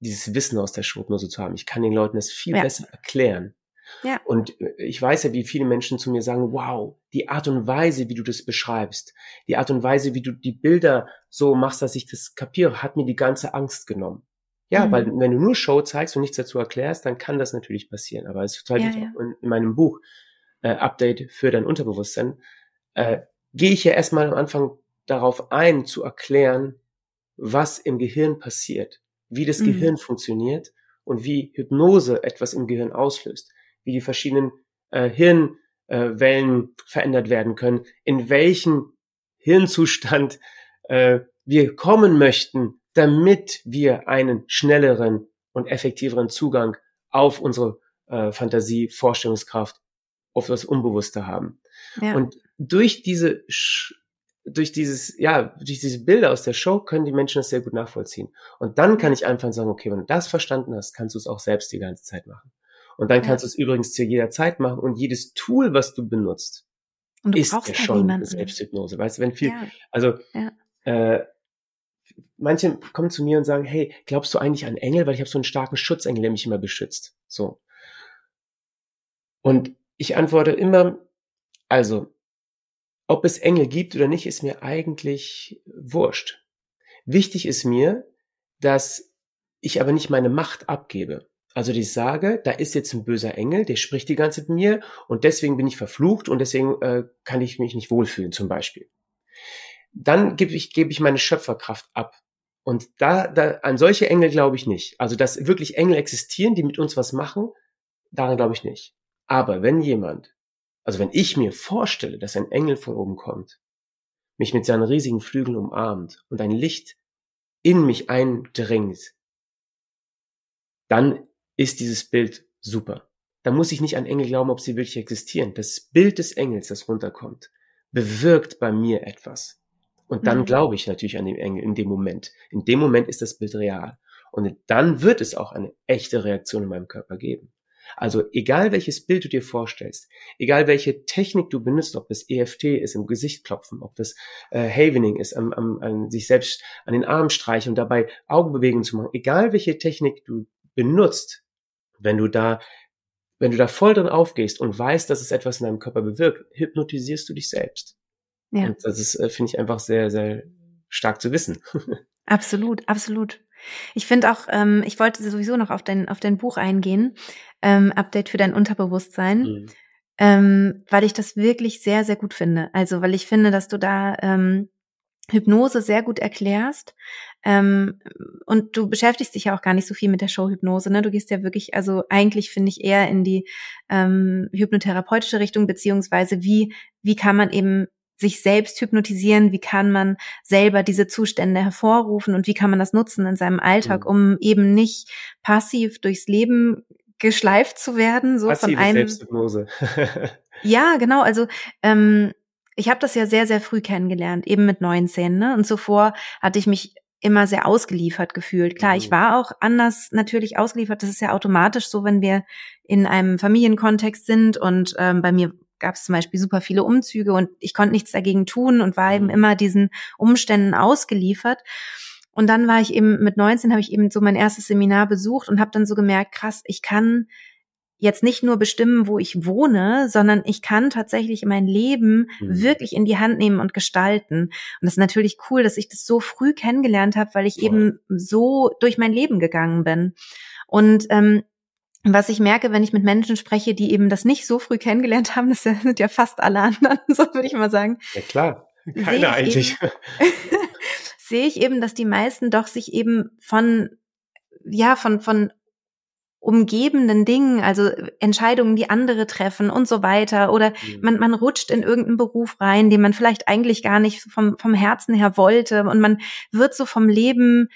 dieses Wissen aus der Showhypnose zu haben. Ich kann den Leuten das viel ja. besser erklären. Ja. Und äh, ich weiß ja, wie viele Menschen zu mir sagen, wow, die Art und Weise, wie du das beschreibst, die Art und Weise, wie du die Bilder so machst, dass ich das kapiere, hat mir die ganze Angst genommen. Ja, mhm. weil wenn du nur Show zeigst und nichts dazu erklärst, dann kann das natürlich passieren. Aber es total ja, ja. In, in, meinem Buch äh, Update für dein Unterbewusstsein, äh, gehe ich ja erstmal am Anfang darauf ein, zu erklären, was im Gehirn passiert, wie das mhm. Gehirn funktioniert und wie Hypnose etwas im Gehirn auslöst, wie die verschiedenen äh, Hirnwellen äh, verändert werden können, in welchen Hirnzustand äh, wir kommen möchten, damit wir einen schnelleren und effektiveren Zugang auf unsere äh, Fantasie, Vorstellungskraft, auf das Unbewusste haben. Ja. Und durch diese durch dieses, ja, durch diese Bilder aus der Show können die Menschen das sehr gut nachvollziehen. Und dann kann ich einfach sagen, okay, wenn du das verstanden hast, kannst du es auch selbst die ganze Zeit machen. Und dann kannst ja. du es übrigens zu jeder Zeit machen und jedes Tool, was du benutzt, ist ja halt schon niemanden. Selbsthypnose. Weißt du, wenn viel, ja. also äh, manche kommen zu mir und sagen, hey, glaubst du eigentlich an Engel? Weil ich habe so einen starken Schutzengel, der mich immer beschützt. So. Und ich antworte immer, also, ob es Engel gibt oder nicht, ist mir eigentlich wurscht. Wichtig ist mir, dass ich aber nicht meine Macht abgebe. Also ich sage, da ist jetzt ein böser Engel, der spricht die ganze Zeit mit mir und deswegen bin ich verflucht und deswegen äh, kann ich mich nicht wohlfühlen zum Beispiel dann gebe ich, gebe ich meine Schöpferkraft ab. Und da, da, an solche Engel glaube ich nicht. Also, dass wirklich Engel existieren, die mit uns was machen, daran glaube ich nicht. Aber wenn jemand, also wenn ich mir vorstelle, dass ein Engel von oben kommt, mich mit seinen riesigen Flügeln umarmt und ein Licht in mich eindringt, dann ist dieses Bild super. dann muss ich nicht an Engel glauben, ob sie wirklich existieren. Das Bild des Engels, das runterkommt, bewirkt bei mir etwas. Und dann mhm. glaube ich natürlich an den Engel in dem Moment. In dem Moment ist das Bild real. Und dann wird es auch eine echte Reaktion in meinem Körper geben. Also egal welches Bild du dir vorstellst, egal welche Technik du benutzt, ob das EFT ist, im Gesicht klopfen, ob das äh, Havening ist, am, am, an sich selbst an den Arm streichen und dabei Augenbewegungen zu machen, egal welche Technik du benutzt, wenn du da wenn du da voll drin aufgehst und weißt, dass es etwas in deinem Körper bewirkt, hypnotisierst du dich selbst. Ja. Und das ist, äh, finde ich, einfach sehr, sehr stark zu wissen. Absolut, absolut. Ich finde auch, ähm, ich wollte sowieso noch auf dein, auf dein Buch eingehen, ähm, Update für dein Unterbewusstsein, mhm. ähm, weil ich das wirklich sehr, sehr gut finde. Also, weil ich finde, dass du da ähm, Hypnose sehr gut erklärst. Ähm, und du beschäftigst dich ja auch gar nicht so viel mit der Show-Hypnose. Ne? Du gehst ja wirklich, also eigentlich finde ich eher in die ähm, hypnotherapeutische Richtung, beziehungsweise wie, wie kann man eben sich selbst hypnotisieren, wie kann man selber diese Zustände hervorrufen und wie kann man das nutzen in seinem Alltag, mhm. um eben nicht passiv durchs Leben geschleift zu werden, so Passive von einem Selbsthypnose. ja, genau, also ähm, ich habe das ja sehr sehr früh kennengelernt, eben mit 19, ne? Und zuvor hatte ich mich immer sehr ausgeliefert gefühlt. Klar, ich mhm. war auch anders natürlich ausgeliefert. Das ist ja automatisch so, wenn wir in einem Familienkontext sind und ähm, bei mir gab es zum Beispiel super viele Umzüge und ich konnte nichts dagegen tun und war eben mhm. immer diesen Umständen ausgeliefert. Und dann war ich eben mit 19 habe ich eben so mein erstes Seminar besucht und habe dann so gemerkt, krass, ich kann jetzt nicht nur bestimmen, wo ich wohne, sondern ich kann tatsächlich mein Leben mhm. wirklich in die Hand nehmen und gestalten. Und das ist natürlich cool, dass ich das so früh kennengelernt habe, weil ich wow. eben so durch mein Leben gegangen bin. Und ähm, was ich merke, wenn ich mit Menschen spreche, die eben das nicht so früh kennengelernt haben, das sind ja fast alle anderen, so würde ich mal sagen. Ja klar, keiner eigentlich. sehe ich eben, dass die meisten doch sich eben von, ja, von, von umgebenden Dingen, also Entscheidungen, die andere treffen und so weiter. Oder mhm. man, man rutscht in irgendeinen Beruf rein, den man vielleicht eigentlich gar nicht vom, vom Herzen her wollte. Und man wird so vom Leben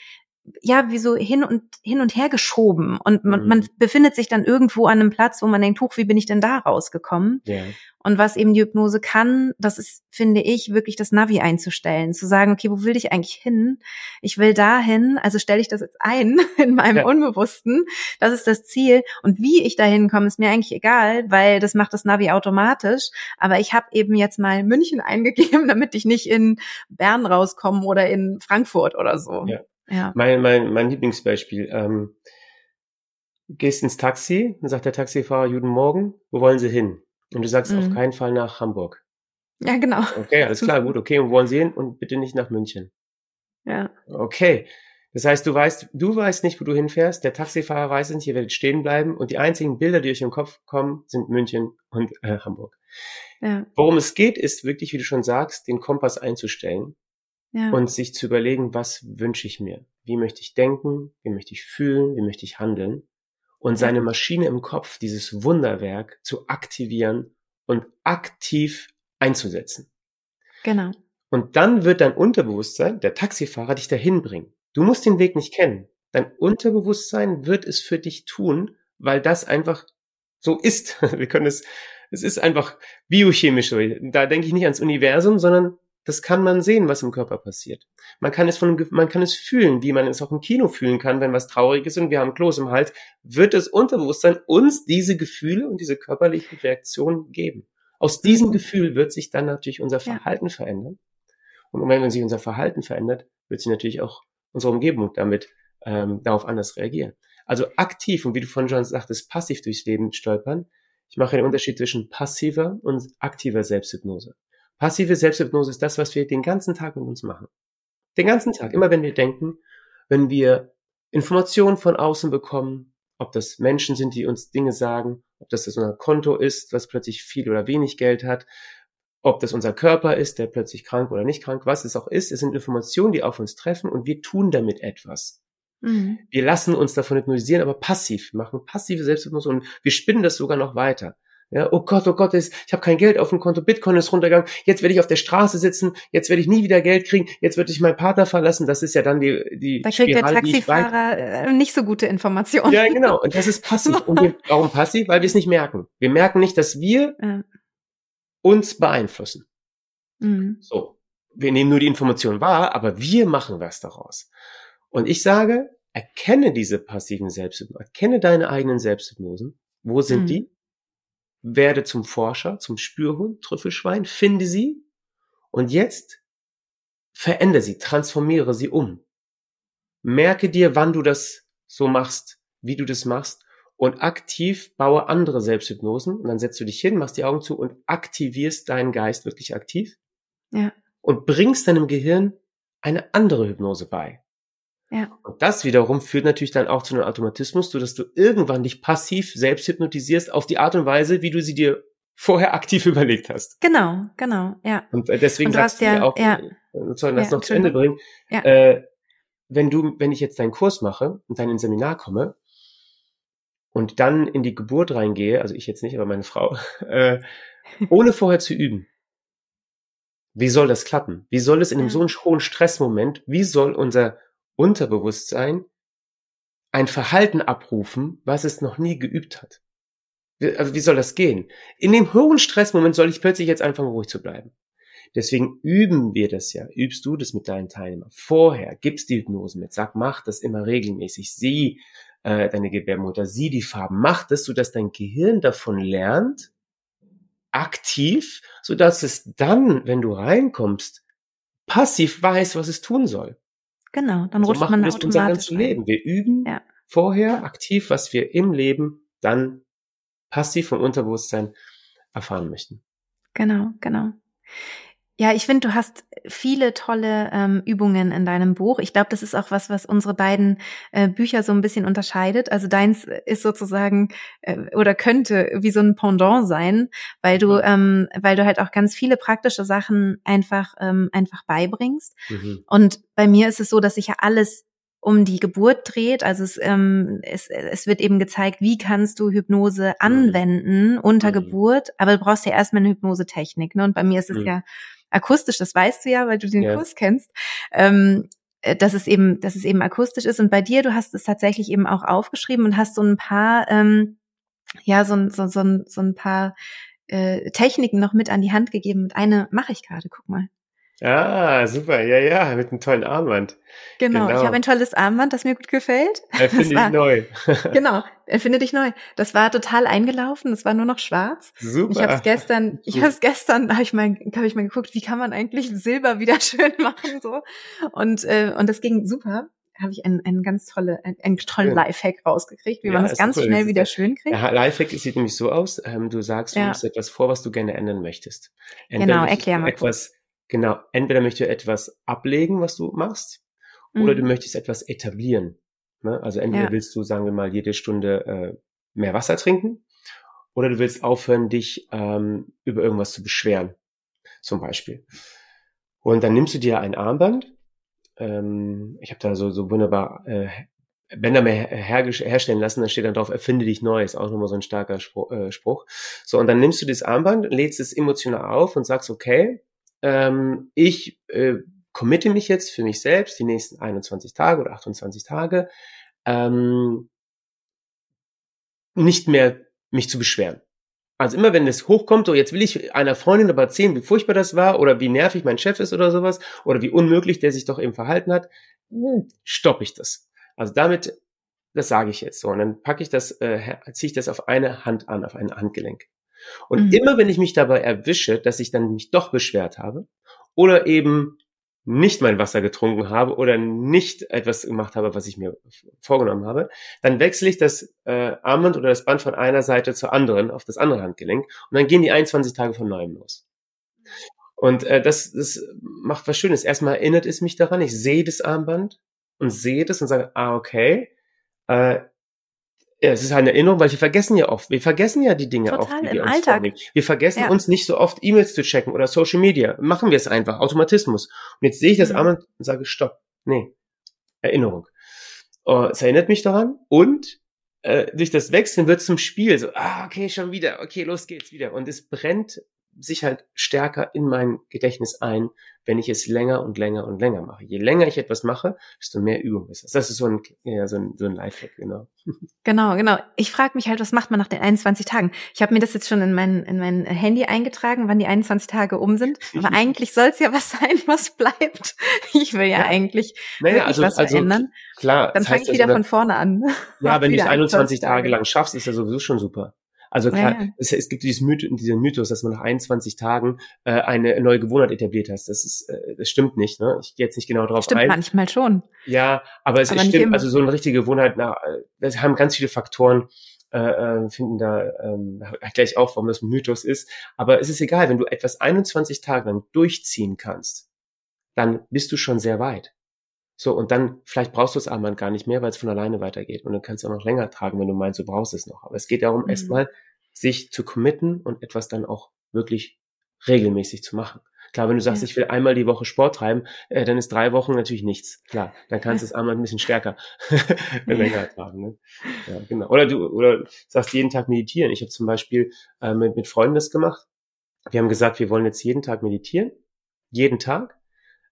ja, wie so hin und hin und her geschoben und man, mhm. man befindet sich dann irgendwo an einem Platz, wo man denkt, huch, wie bin ich denn da rausgekommen? Ja. Und was eben die Hypnose kann, das ist, finde ich, wirklich das Navi einzustellen, zu sagen, okay, wo will ich eigentlich hin? Ich will dahin, also stelle ich das jetzt ein in meinem ja. Unbewussten, das ist das Ziel. Und wie ich dahin komme, ist mir eigentlich egal, weil das macht das Navi automatisch. Aber ich habe eben jetzt mal München eingegeben, damit ich nicht in Bern rauskomme oder in Frankfurt oder so. Ja. Ja. Mein, mein, mein Lieblingsbeispiel. Ähm, gehst ins Taxi, dann sagt der Taxifahrer, guten Morgen, wo wollen Sie hin? Und du sagst mhm. auf keinen Fall nach Hamburg. Ja, genau. Okay, alles klar, gut, okay, und wo wollen Sie hin? Und bitte nicht nach München. Ja. Okay. Das heißt, du weißt, du weißt nicht, wo du hinfährst, der Taxifahrer weiß es nicht, ihr werdet stehen bleiben und die einzigen Bilder, die euch im Kopf kommen, sind München und äh, Hamburg. Ja. Worum es geht, ist wirklich, wie du schon sagst, den Kompass einzustellen ja. und sich zu überlegen, was wünsche ich mir? Wie möchte ich denken? Wie möchte ich fühlen? Wie möchte ich handeln? Und seine Maschine im Kopf, dieses Wunderwerk zu aktivieren und aktiv einzusetzen. Genau. Und dann wird dein Unterbewusstsein, der Taxifahrer, dich dahin bringen. Du musst den Weg nicht kennen. Dein Unterbewusstsein wird es für dich tun, weil das einfach so ist. Wir können es, es ist einfach biochemisch so. Da denke ich nicht ans Universum, sondern das kann man sehen, was im Körper passiert. Man kann es von, man kann es fühlen, wie man es auch im Kino fühlen kann, wenn was traurig ist und wir haben Kloß im Hals, wird das Unterbewusstsein uns diese Gefühle und diese körperlichen Reaktionen geben. Aus diesem Gefühl wird sich dann natürlich unser Verhalten ja. verändern. Und wenn sich unser Verhalten verändert, wird sich natürlich auch unsere Umgebung damit ähm, darauf anders reagieren. Also aktiv und wie du von schon sagtest, passiv durchs Leben stolpern. Ich mache den Unterschied zwischen passiver und aktiver Selbsthypnose. Passive Selbsthypnose ist das, was wir den ganzen Tag mit uns machen. Den ganzen Tag, immer wenn wir denken, wenn wir Informationen von außen bekommen, ob das Menschen sind, die uns Dinge sagen, ob das, das unser Konto ist, was plötzlich viel oder wenig Geld hat, ob das unser Körper ist, der plötzlich krank oder nicht krank, was es auch ist, es sind Informationen, die auf uns treffen und wir tun damit etwas. Mhm. Wir lassen uns davon hypnotisieren, aber passiv, wir machen passive Selbsthypnose und wir spinnen das sogar noch weiter. Ja, oh Gott, oh Gott, ich habe kein Geld auf dem Konto, Bitcoin ist runtergegangen, jetzt werde ich auf der Straße sitzen, jetzt werde ich nie wieder Geld kriegen, jetzt werde ich meinen Partner verlassen. Das ist ja dann die die Da kriegt Spirale, der Taxifahrer äh, nicht so gute Informationen. Ja, genau. Und das ist passiv. Und wir, warum passiv? Weil wir es nicht merken. Wir merken nicht, dass wir ja. uns beeinflussen. Mhm. So. Wir nehmen nur die Information wahr, aber wir machen was daraus. Und ich sage, erkenne diese passiven Selbsthypnosen, erkenne deine eigenen Selbsthypnosen. Wo sind mhm. die? Werde zum Forscher, zum Spürhund, Trüffelschwein, finde sie und jetzt verändere sie, transformiere sie um. Merke dir, wann du das so machst, wie du das machst und aktiv baue andere Selbsthypnosen und dann setzt du dich hin, machst die Augen zu und aktivierst deinen Geist wirklich aktiv. Ja. Und bringst deinem Gehirn eine andere Hypnose bei. Ja. Und das wiederum führt natürlich dann auch zu einem Automatismus, so dass du irgendwann dich passiv selbst hypnotisierst auf die Art und Weise, wie du sie dir vorher aktiv überlegt hast. Genau, genau, ja. Und äh, deswegen und du sagst du ja, auch, ja. soll das ja, noch zu Ende bringen, ja. äh, wenn du, wenn ich jetzt deinen Kurs mache und dann ins Seminar komme und dann in die Geburt reingehe, also ich jetzt nicht, aber meine Frau, äh, ohne vorher zu üben, wie soll das klappen? Wie soll es in einem so einen hohen Stressmoment, wie soll unser Unterbewusstsein ein Verhalten abrufen, was es noch nie geübt hat. Also wie soll das gehen? In dem hohen Stressmoment soll ich plötzlich jetzt anfangen, ruhig zu bleiben. Deswegen üben wir das ja. Übst du das mit deinen Teilnehmern? Vorher gibst die Hypnose mit. Sag, mach das immer regelmäßig. Sieh äh, deine Gebärmutter, sieh die Farben. Mach das, sodass dein Gehirn davon lernt, aktiv, sodass es dann, wenn du reinkommst, passiv weiß, was es tun soll. Genau, dann so rutscht man wir automatisch unser ganzes Leben. Wir üben ja. vorher aktiv, was wir im Leben dann passiv vom Unterbewusstsein erfahren möchten. Genau, genau. Ja, ich finde, du hast viele tolle ähm, Übungen in deinem Buch. Ich glaube, das ist auch was, was unsere beiden äh, Bücher so ein bisschen unterscheidet. Also deins ist sozusagen äh, oder könnte wie so ein Pendant sein, weil du, mhm. ähm, weil du halt auch ganz viele praktische Sachen einfach ähm, einfach beibringst. Mhm. Und bei mir ist es so, dass sich ja alles um die Geburt dreht. Also es, ähm, es, es wird eben gezeigt, wie kannst du Hypnose mhm. anwenden unter mhm. Geburt, aber du brauchst ja erstmal eine Hypnosetechnik. Ne? Und bei mir ist es mhm. ja akustisch, das weißt du ja, weil du den ja. Kurs kennst. Ähm, äh, dass es eben, dass es eben akustisch ist. Und bei dir, du hast es tatsächlich eben auch aufgeschrieben und hast so ein paar, ähm, ja, so, so, so, so ein paar äh, Techniken noch mit an die Hand gegeben. Und eine mache ich gerade, guck mal. Ah, super, ja, ja, mit einem tollen Armband. Genau, genau. ich habe ein tolles Armband, das mir gut gefällt. Erfinde dich neu. genau, erfinde dich neu. Das war total eingelaufen, es war nur noch schwarz. Super. Ich habe es gestern, ich habe es gestern, habe ich mal, habe ich mal geguckt, wie kann man eigentlich Silber wieder schön machen so. Und äh, und das ging super habe ich einen, einen ganz tolle, einen, einen tollen Lifehack rausgekriegt, wie ja, man das ganz cool. schnell wieder schön kriegt. Ja, Lifehack sieht nämlich so aus, ähm, du sagst, du ja. nimmst etwas vor, was du gerne ändern möchtest. Entweder genau, erklär mal. Etwas, Genau, entweder möchtest du etwas ablegen, was du machst, mhm. oder du mhm. möchtest etwas etablieren. Ne? Also entweder ja. willst du, sagen wir mal, jede Stunde äh, mehr Wasser trinken, oder du willst aufhören, dich ähm, über irgendwas zu beschweren, zum Beispiel. Und dann nimmst du dir ein Armband. Ähm, ich habe da so, so wunderbar äh, Bänder mehr her herstellen lassen, da steht dann drauf, erfinde dich neu, ist auch nochmal so ein starker Spruch, äh, Spruch. So, und dann nimmst du das Armband, lädst es emotional auf und sagst, okay, ähm, ich äh, committe mich jetzt für mich selbst die nächsten 21 Tage oder 28 Tage, ähm, nicht mehr mich zu beschweren. Also immer wenn es hochkommt, so jetzt will ich einer Freundin aber erzählen, wie furchtbar das war oder wie nervig mein Chef ist oder sowas oder wie unmöglich der sich doch eben verhalten hat, hm, stoppe ich das. Also damit, das sage ich jetzt so und dann packe ich das, äh, ziehe ich das auf eine Hand an, auf ein Handgelenk. Und mhm. immer wenn ich mich dabei erwische, dass ich dann mich doch beschwert habe oder eben nicht mein Wasser getrunken habe oder nicht etwas gemacht habe, was ich mir vorgenommen habe, dann wechsle ich das äh, Armband oder das Band von einer Seite zur anderen auf das andere Handgelenk und dann gehen die 21 Tage von neuem los. Und äh, das, das macht was Schönes. Erstmal erinnert es mich daran, ich sehe das Armband und sehe das und sage, ah, okay, äh, ja, es ist halt eine Erinnerung, weil wir vergessen ja oft. Wir vergessen ja die Dinge Total, oft, die im wir uns Alltag. Vornehmen. Wir vergessen ja. uns nicht so oft E-Mails zu checken oder Social Media. Machen wir es einfach, Automatismus. Und jetzt sehe ich das mhm. einmal und sage, stopp. Nee, Erinnerung. Uh, es erinnert mich daran und äh, durch das Wechseln wird zum Spiel so, ah, okay, schon wieder, okay, los geht's wieder. Und es brennt sich halt stärker in mein Gedächtnis ein, wenn ich es länger und länger und länger mache. Je länger ich etwas mache, desto mehr Übung ist es. Das ist so ein, ja, so ein, so ein Lifehack, genau. Genau, genau. Ich frage mich halt, was macht man nach den 21 Tagen? Ich habe mir das jetzt schon in mein, in mein Handy eingetragen, wann die 21 Tage um sind. Aber eigentlich soll es ja was sein, was bleibt. Ich will ja, ja. eigentlich naja, also, was also, verändern. Klar. Dann fange ich wieder also, von vorne an. Ja, wenn du es 21 Tage lang schaffst, ist ja sowieso schon super. Also klar, ja, ja. Es, es, gibt dieses Myth, diesen Mythos, dass man nach 21 Tagen äh, eine neue Gewohnheit etabliert hast. Das ist, äh, das stimmt nicht. Ne? Ich gehe jetzt nicht genau darauf stimmt ein. Stimmt manchmal schon. Ja, aber es aber stimmt. Also so eine richtige Gewohnheit, na, das haben ganz viele Faktoren. Äh, äh, finden da ähm, gleich auf, warum das ein Mythos ist. Aber es ist egal, wenn du etwas 21 Tage lang durchziehen kannst, dann bist du schon sehr weit. So, und dann, vielleicht brauchst du das Armband gar nicht mehr, weil es von alleine weitergeht. Und dann kannst du auch noch länger tragen, wenn du meinst, du brauchst es noch. Aber es geht darum, mhm. erstmal sich zu committen und etwas dann auch wirklich regelmäßig zu machen. Klar, wenn du sagst, ja. ich will einmal die Woche Sport treiben, äh, dann ist drei Wochen natürlich nichts. Klar, dann kannst du es einmal ein bisschen stärker länger tragen. Ne? Ja, genau. Oder du oder sagst jeden Tag meditieren. Ich habe zum Beispiel äh, mit, mit Freunden das gemacht. Wir haben gesagt, wir wollen jetzt jeden Tag meditieren, jeden Tag.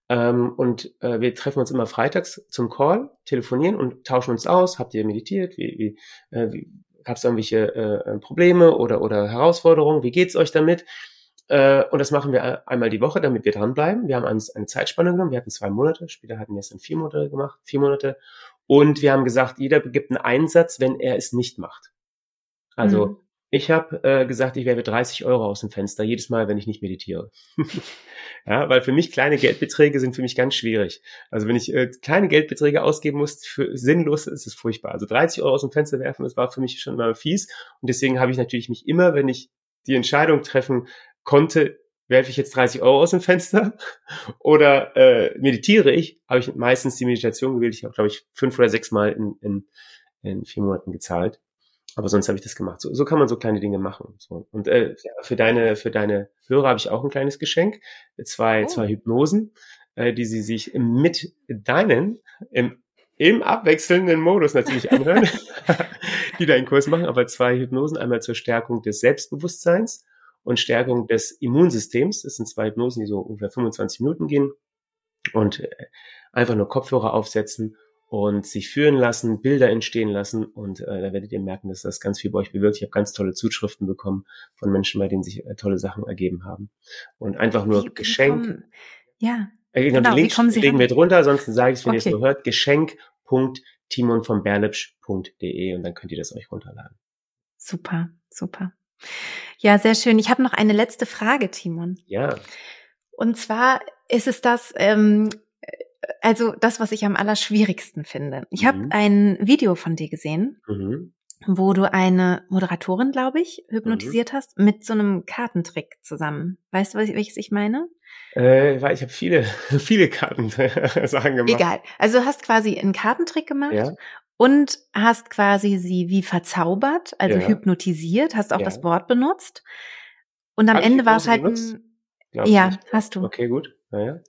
Ähm, und äh, wir treffen uns immer freitags zum Call, telefonieren und tauschen uns aus. Habt ihr meditiert? Wie, wie, äh, wie Gab es irgendwelche äh, Probleme oder, oder Herausforderungen? Wie geht's euch damit? Äh, und das machen wir einmal die Woche, damit wir dranbleiben. Wir haben uns eine Zeitspanne genommen. Wir hatten zwei Monate. Später hatten wir es dann vier Monate gemacht. Vier Monate. Und wir haben gesagt, jeder gibt einen Einsatz, wenn er es nicht macht. Also mhm. Ich habe äh, gesagt, ich werfe 30 Euro aus dem Fenster jedes Mal, wenn ich nicht meditiere. ja, weil für mich kleine Geldbeträge sind für mich ganz schwierig. Also wenn ich äh, kleine Geldbeträge ausgeben muss, für sinnlos ist es furchtbar. Also 30 Euro aus dem Fenster werfen, das war für mich schon mal fies. Und deswegen habe ich natürlich mich immer, wenn ich die Entscheidung treffen konnte, werfe ich jetzt 30 Euro aus dem Fenster oder äh, meditiere ich, habe ich meistens die Meditation gewählt. Ich habe, glaube ich, fünf oder sechs Mal in, in, in vier Monaten gezahlt. Aber sonst habe ich das gemacht. So, so kann man so kleine Dinge machen. So. Und äh, für deine für deine Hörer habe ich auch ein kleines Geschenk, zwei oh. zwei Hypnosen, äh, die sie sich mit deinen im im abwechselnden Modus natürlich anhören, die deinen Kurs machen, aber zwei Hypnosen, einmal zur Stärkung des Selbstbewusstseins und Stärkung des Immunsystems. Das sind zwei Hypnosen, die so ungefähr 25 Minuten gehen und äh, einfach nur Kopfhörer aufsetzen und sich führen lassen, Bilder entstehen lassen und äh, da werdet ihr merken, dass das ganz viel bei euch bewirkt. Ich habe ganz tolle Zuschriften bekommen von Menschen, bei denen sich äh, tolle Sachen ergeben haben. Und einfach nur wie, Geschenk. Wie kommen, ja. Äh, genau, genau, den Link legen wir drunter, sonst sage ich es, wenn okay. ihr es so hört, geschenk.timonvonberlepsch.de und dann könnt ihr das euch runterladen. Super, super. Ja, sehr schön. Ich habe noch eine letzte Frage, Timon. Ja. Und zwar ist es das, ähm, also das, was ich am allerschwierigsten finde. Ich mhm. habe ein Video von dir gesehen, mhm. wo du eine Moderatorin, glaube ich, hypnotisiert mhm. hast mit so einem Kartentrick zusammen. Weißt du, welches ich meine? Äh, ich habe viele, viele Kartensachen gemacht. Egal. Also du hast quasi einen Kartentrick gemacht ja. und hast quasi sie wie verzaubert, also ja. hypnotisiert, hast auch ja. das Wort benutzt. Und am Ende war es halt ein. Ja, hast du. Okay, gut. Naja.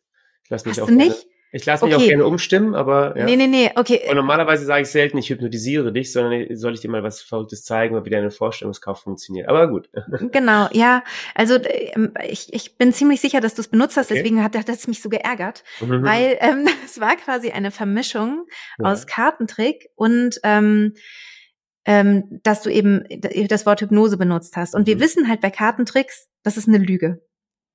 Ich lass mich hast auch du nicht? Ich lasse mich okay. auch gerne umstimmen, aber ja. Nee, nee, nee, okay. Und normalerweise sage ich selten, ich hypnotisiere dich, sondern soll ich dir mal was Verrücktes zeigen, wie deine Vorstellungskauf funktioniert. Aber gut. Genau, ja. Also ähm, ich, ich bin ziemlich sicher, dass du es benutzt hast, okay. deswegen hat, hat es mich so geärgert. Mhm. Weil ähm, es war quasi eine Vermischung ja. aus Kartentrick und ähm, ähm, dass du eben das Wort Hypnose benutzt hast. Und mhm. wir wissen halt bei Kartentricks, das ist eine Lüge.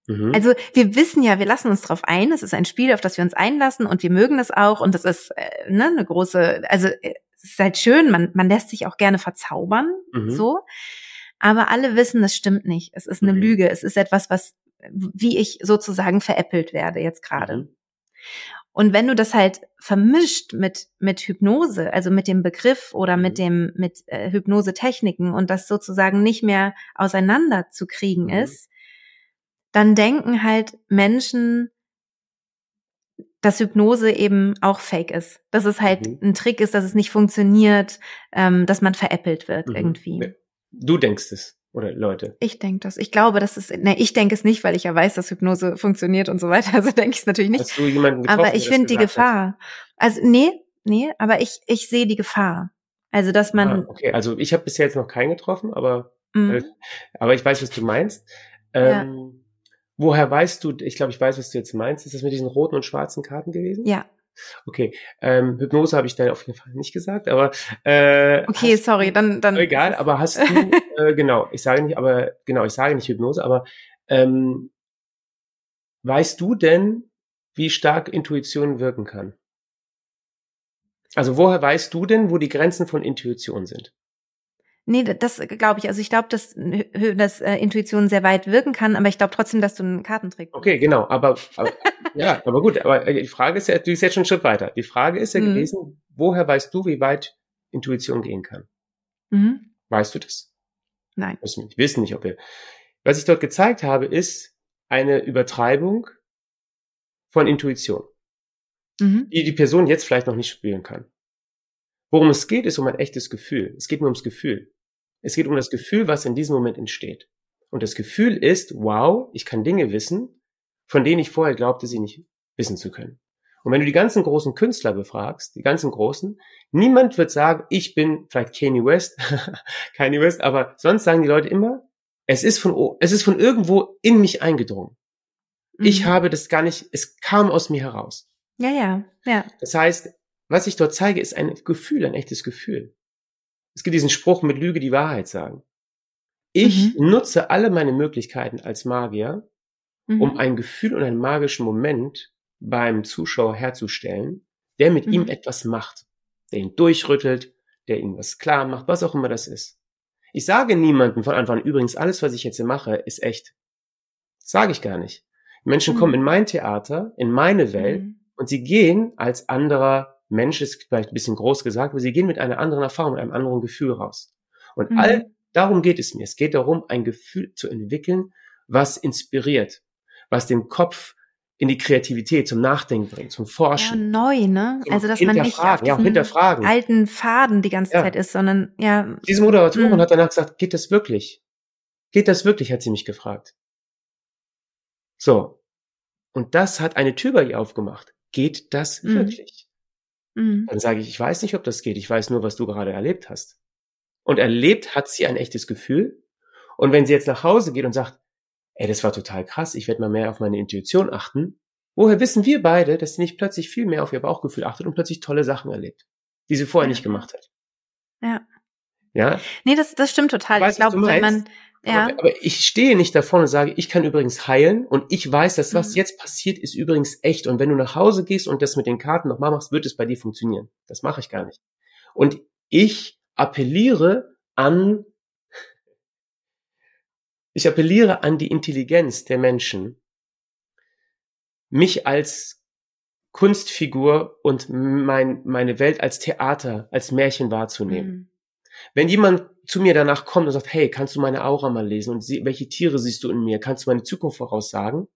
Mhm. Also wir wissen ja, wir lassen uns drauf ein. Es ist ein Spiel, auf das wir uns einlassen und wir mögen es auch. Und das ist äh, ne, eine große, also äh, es ist halt schön, man, man lässt sich auch gerne verzaubern, mhm. so. Aber alle wissen, das stimmt nicht. Es ist eine mhm. Lüge. Es ist etwas, was, wie ich sozusagen veräppelt werde jetzt gerade. Mhm. Und wenn du das halt vermischt mit, mit Hypnose, also mit dem Begriff oder mit mhm. dem, mit äh, Hypnose-Techniken und das sozusagen nicht mehr auseinander zu kriegen mhm. ist, dann denken halt Menschen, dass Hypnose eben auch fake ist. Dass es halt mhm. ein Trick ist, dass es nicht funktioniert, ähm, dass man veräppelt wird mhm. irgendwie. Du denkst es. Oder Leute? Ich denke das. Ich glaube, das ist, ne, ich denke es nicht, weil ich ja weiß, dass Hypnose funktioniert und so weiter. Also denke ich es natürlich nicht. Hast du jemanden getroffen, aber ich finde die Gefahr. Hat? Also nee, nee, aber ich, ich sehe die Gefahr. Also, dass man. Ah, okay, also ich habe bisher jetzt noch keinen getroffen, aber, mhm. äh, aber ich weiß, was du meinst. Ähm, ja. Woher weißt du, ich glaube, ich weiß, was du jetzt meinst. Ist das mit diesen roten und schwarzen Karten gewesen? Ja. Okay, ähm, Hypnose habe ich dann auf jeden Fall nicht gesagt, aber äh, okay, sorry, dann dann egal. Aber hast du äh, genau? Ich sage nicht, aber genau, ich sage nicht Hypnose, aber ähm, weißt du denn, wie stark Intuition wirken kann? Also woher weißt du denn, wo die Grenzen von Intuition sind? Nee, das glaube ich. Also ich glaube, dass, dass äh, Intuition sehr weit wirken kann, aber ich glaube trotzdem, dass du einen Kartentrick Okay, genau. Aber, aber ja, aber gut. Aber äh, die Frage ist ja, du bist jetzt schon einen Schritt weiter. Die Frage ist ja mhm. gewesen, woher weißt du, wie weit Intuition gehen kann? Mhm. Weißt du das? Nein. Wir nicht wissen nicht, ob wir. Was ich dort gezeigt habe, ist eine Übertreibung von Intuition, mhm. die die Person jetzt vielleicht noch nicht spüren kann. Worum es geht, ist um ein echtes Gefühl. Es geht nur ums Gefühl. Es geht um das Gefühl, was in diesem Moment entsteht. Und das Gefühl ist, wow, ich kann Dinge wissen, von denen ich vorher glaubte, sie nicht wissen zu können. Und wenn du die ganzen großen Künstler befragst, die ganzen großen, niemand wird sagen, ich bin vielleicht Kanye West, Kanye West, aber sonst sagen die Leute immer, es ist von, es ist von irgendwo in mich eingedrungen. Mhm. Ich habe das gar nicht, es kam aus mir heraus. Ja, ja, ja. Das heißt, was ich dort zeige, ist ein Gefühl, ein echtes Gefühl. Es gibt diesen Spruch mit Lüge die Wahrheit sagen. Ich mhm. nutze alle meine Möglichkeiten als Magier, mhm. um ein Gefühl und einen magischen Moment beim Zuschauer herzustellen, der mit mhm. ihm etwas macht, der ihn durchrüttelt, der ihm was klar macht, was auch immer das ist. Ich sage niemandem von Anfang an, übrigens, alles, was ich jetzt hier mache, ist echt. Das sage ich gar nicht. Menschen kommen mhm. in mein Theater, in meine Welt, mhm. und sie gehen als anderer Mensch ist vielleicht ein bisschen groß gesagt, aber sie gehen mit einer anderen Erfahrung, mit einem anderen Gefühl raus. Und mhm. all darum geht es mir. Es geht darum, ein Gefühl zu entwickeln, was inspiriert, was den Kopf in die Kreativität, zum Nachdenken bringt, zum Forschen. Ja, neu, ne? Also, dass man nicht auf ja, hinterfragen. alten Faden die ganze ja. Zeit ist, sondern, ja. Diese Moderatorin mh. hat danach gesagt, geht das wirklich? Geht das wirklich, hat sie mich gefragt. So. Und das hat eine Tür bei ihr aufgemacht. Geht das mhm. wirklich? Mhm. Dann sage ich, ich weiß nicht, ob das geht. Ich weiß nur, was du gerade erlebt hast. Und erlebt hat sie ein echtes Gefühl. Und wenn sie jetzt nach Hause geht und sagt, ey, das war total krass, ich werde mal mehr auf meine Intuition achten, woher wissen wir beide, dass sie nicht plötzlich viel mehr auf ihr Bauchgefühl achtet und plötzlich tolle Sachen erlebt, die sie vorher ja. nicht gemacht hat? Ja. Ja? Nee, das, das stimmt total. Weißt, ich glaube, wenn man, ja. Aber, aber, ich stehe nicht davon und sage, ich kann übrigens heilen und ich weiß, dass was mhm. jetzt passiert, ist übrigens echt. Und wenn du nach Hause gehst und das mit den Karten nochmal machst, wird es bei dir funktionieren. Das mache ich gar nicht. Und ich appelliere an, ich appelliere an die Intelligenz der Menschen, mich als Kunstfigur und mein, meine Welt als Theater, als Märchen wahrzunehmen. Mhm. Wenn jemand zu mir danach kommt und sagt, hey, kannst du meine Aura mal lesen und sie, welche Tiere siehst du in mir? Kannst du meine Zukunft voraussagen?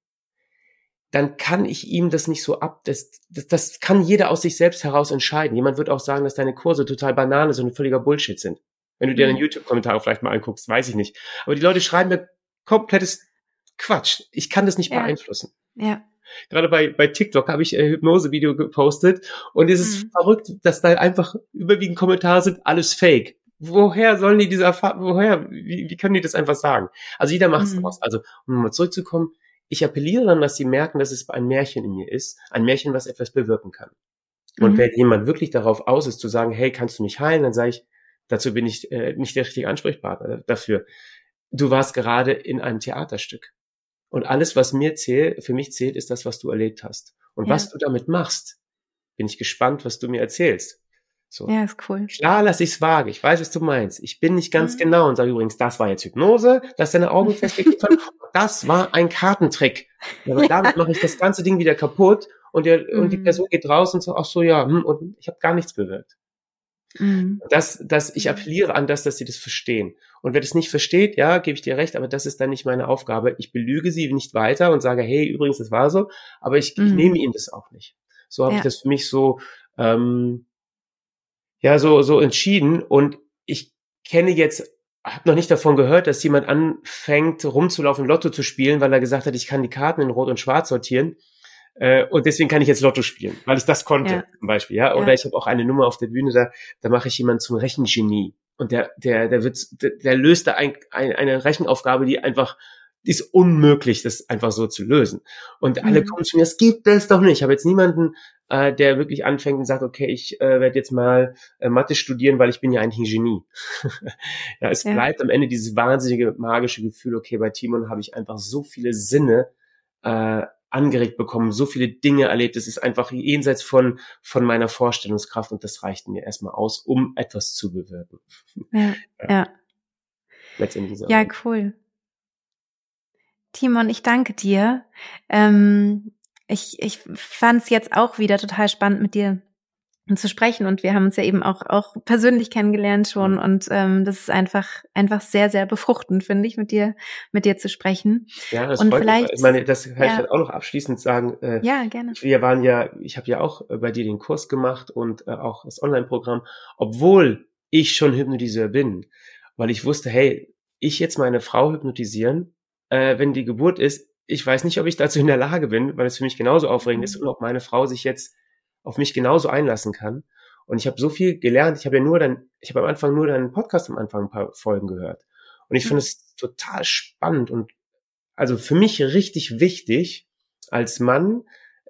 Dann kann ich ihm das nicht so ab, das, das, das kann jeder aus sich selbst heraus entscheiden. Jemand wird auch sagen, dass deine Kurse total Banane sind und völliger Bullshit sind. Wenn du dir einen mhm. YouTube-Kommentar vielleicht mal anguckst, weiß ich nicht. Aber die Leute schreiben mir komplettes Quatsch. Ich kann das nicht ja. beeinflussen. Ja. Gerade bei, bei TikTok habe ich ein Hypnose-Video gepostet und es ist mhm. verrückt, dass da einfach überwiegend Kommentare sind, alles fake woher sollen die diese Erfahrung, woher, wie, wie können die das einfach sagen? Also jeder macht es mhm. draus. Also, um mal zurückzukommen, ich appelliere dann, dass sie merken, dass es ein Märchen in mir ist, ein Märchen, was etwas bewirken kann. Und mhm. wenn jemand wirklich darauf aus ist, zu sagen, hey, kannst du mich heilen, dann sage ich, dazu bin ich äh, nicht der richtige Ansprechpartner dafür. Du warst gerade in einem Theaterstück. Und alles, was mir zählt, für mich zählt, ist das, was du erlebt hast. Und ja. was du damit machst, bin ich gespannt, was du mir erzählst. So. Ja, ist cool. Klar lass ich's vage. Ich weiß, was du meinst. Ich bin nicht ganz mhm. genau und sage übrigens, das war jetzt Hypnose, dass deine Augen festgelegt haben. Das war ein Kartentrick. Aber damit mache ich das ganze Ding wieder kaputt und, der, mhm. und die mhm. Person geht raus und so, ach so, ja, hm, und ich habe gar nichts bewirkt. Mhm. Das, das, ich appelliere an das, dass sie das verstehen. Und wer das nicht versteht, ja, gebe ich dir recht, aber das ist dann nicht meine Aufgabe. Ich belüge sie nicht weiter und sage, hey, übrigens, das war so, aber ich, ich mhm. nehme ihnen das auch nicht. So habe ja. ich das für mich so ähm, ja so so entschieden und ich kenne jetzt habe noch nicht davon gehört, dass jemand anfängt rumzulaufen, Lotto zu spielen, weil er gesagt hat, ich kann die Karten in Rot und Schwarz sortieren. Äh, und deswegen kann ich jetzt Lotto spielen, weil ich das konnte, Ja. zum Beispiel, ja. Oder Ja. ich habe auch eine Nummer auf der Bühne, da, da mache ich jemanden zum Rechengenie. Und der, der, der wird, der, der löst da ein, ein, eine Rechenaufgabe, die einfach, ist unmöglich, das einfach so zu lösen. Und alle Mhm. kommen zu mir, das gibt es doch nicht. Ich habe jetzt niemanden, äh, der wirklich anfängt und sagt, okay, ich äh, werde jetzt mal äh, Mathe studieren, weil ich bin ja eigentlich ein Genie. ja, es Ja. bleibt am Ende dieses wahnsinnige magische Gefühl, okay, bei Timon habe ich einfach so viele Sinne äh, angeregt bekommen, so viele Dinge erlebt. Es ist einfach jenseits von, von meiner Vorstellungskraft und das reicht mir erstmal aus, um etwas zu bewirken. Ja, Ja. ja. Letztendlich. Ja, cool. Timon, ich danke dir. Ähm, ich ich fand es jetzt auch wieder total spannend, mit dir zu sprechen und wir haben uns ja eben auch auch persönlich kennengelernt schon Mhm. und ähm, das ist einfach einfach sehr sehr befruchtend finde ich mit dir mit dir zu sprechen ja, das und freut vielleicht- mich. Ich meine, das kann ich ja. dann auch noch abschließend sagen. Äh, ja gerne wir waren ja, ich habe ja auch äh, bei dir den Kurs gemacht und äh, auch das Online-Programm, obwohl ich schon Hypnotiseur bin, weil ich wusste, hey, ich jetzt meine Frau hypnotisieren, äh, wenn die Geburt ist, ich weiß nicht, ob ich dazu in der Lage bin, weil es für mich genauso aufregend Mhm. ist und ob meine Frau sich jetzt auf mich genauso einlassen kann. Und ich habe so viel gelernt. Ich habe ja nur dann, ich habe am Anfang nur deinen Podcast am Anfang ein paar Folgen gehört. Und ich Mhm. finde es total spannend und also für mich richtig wichtig als Mann,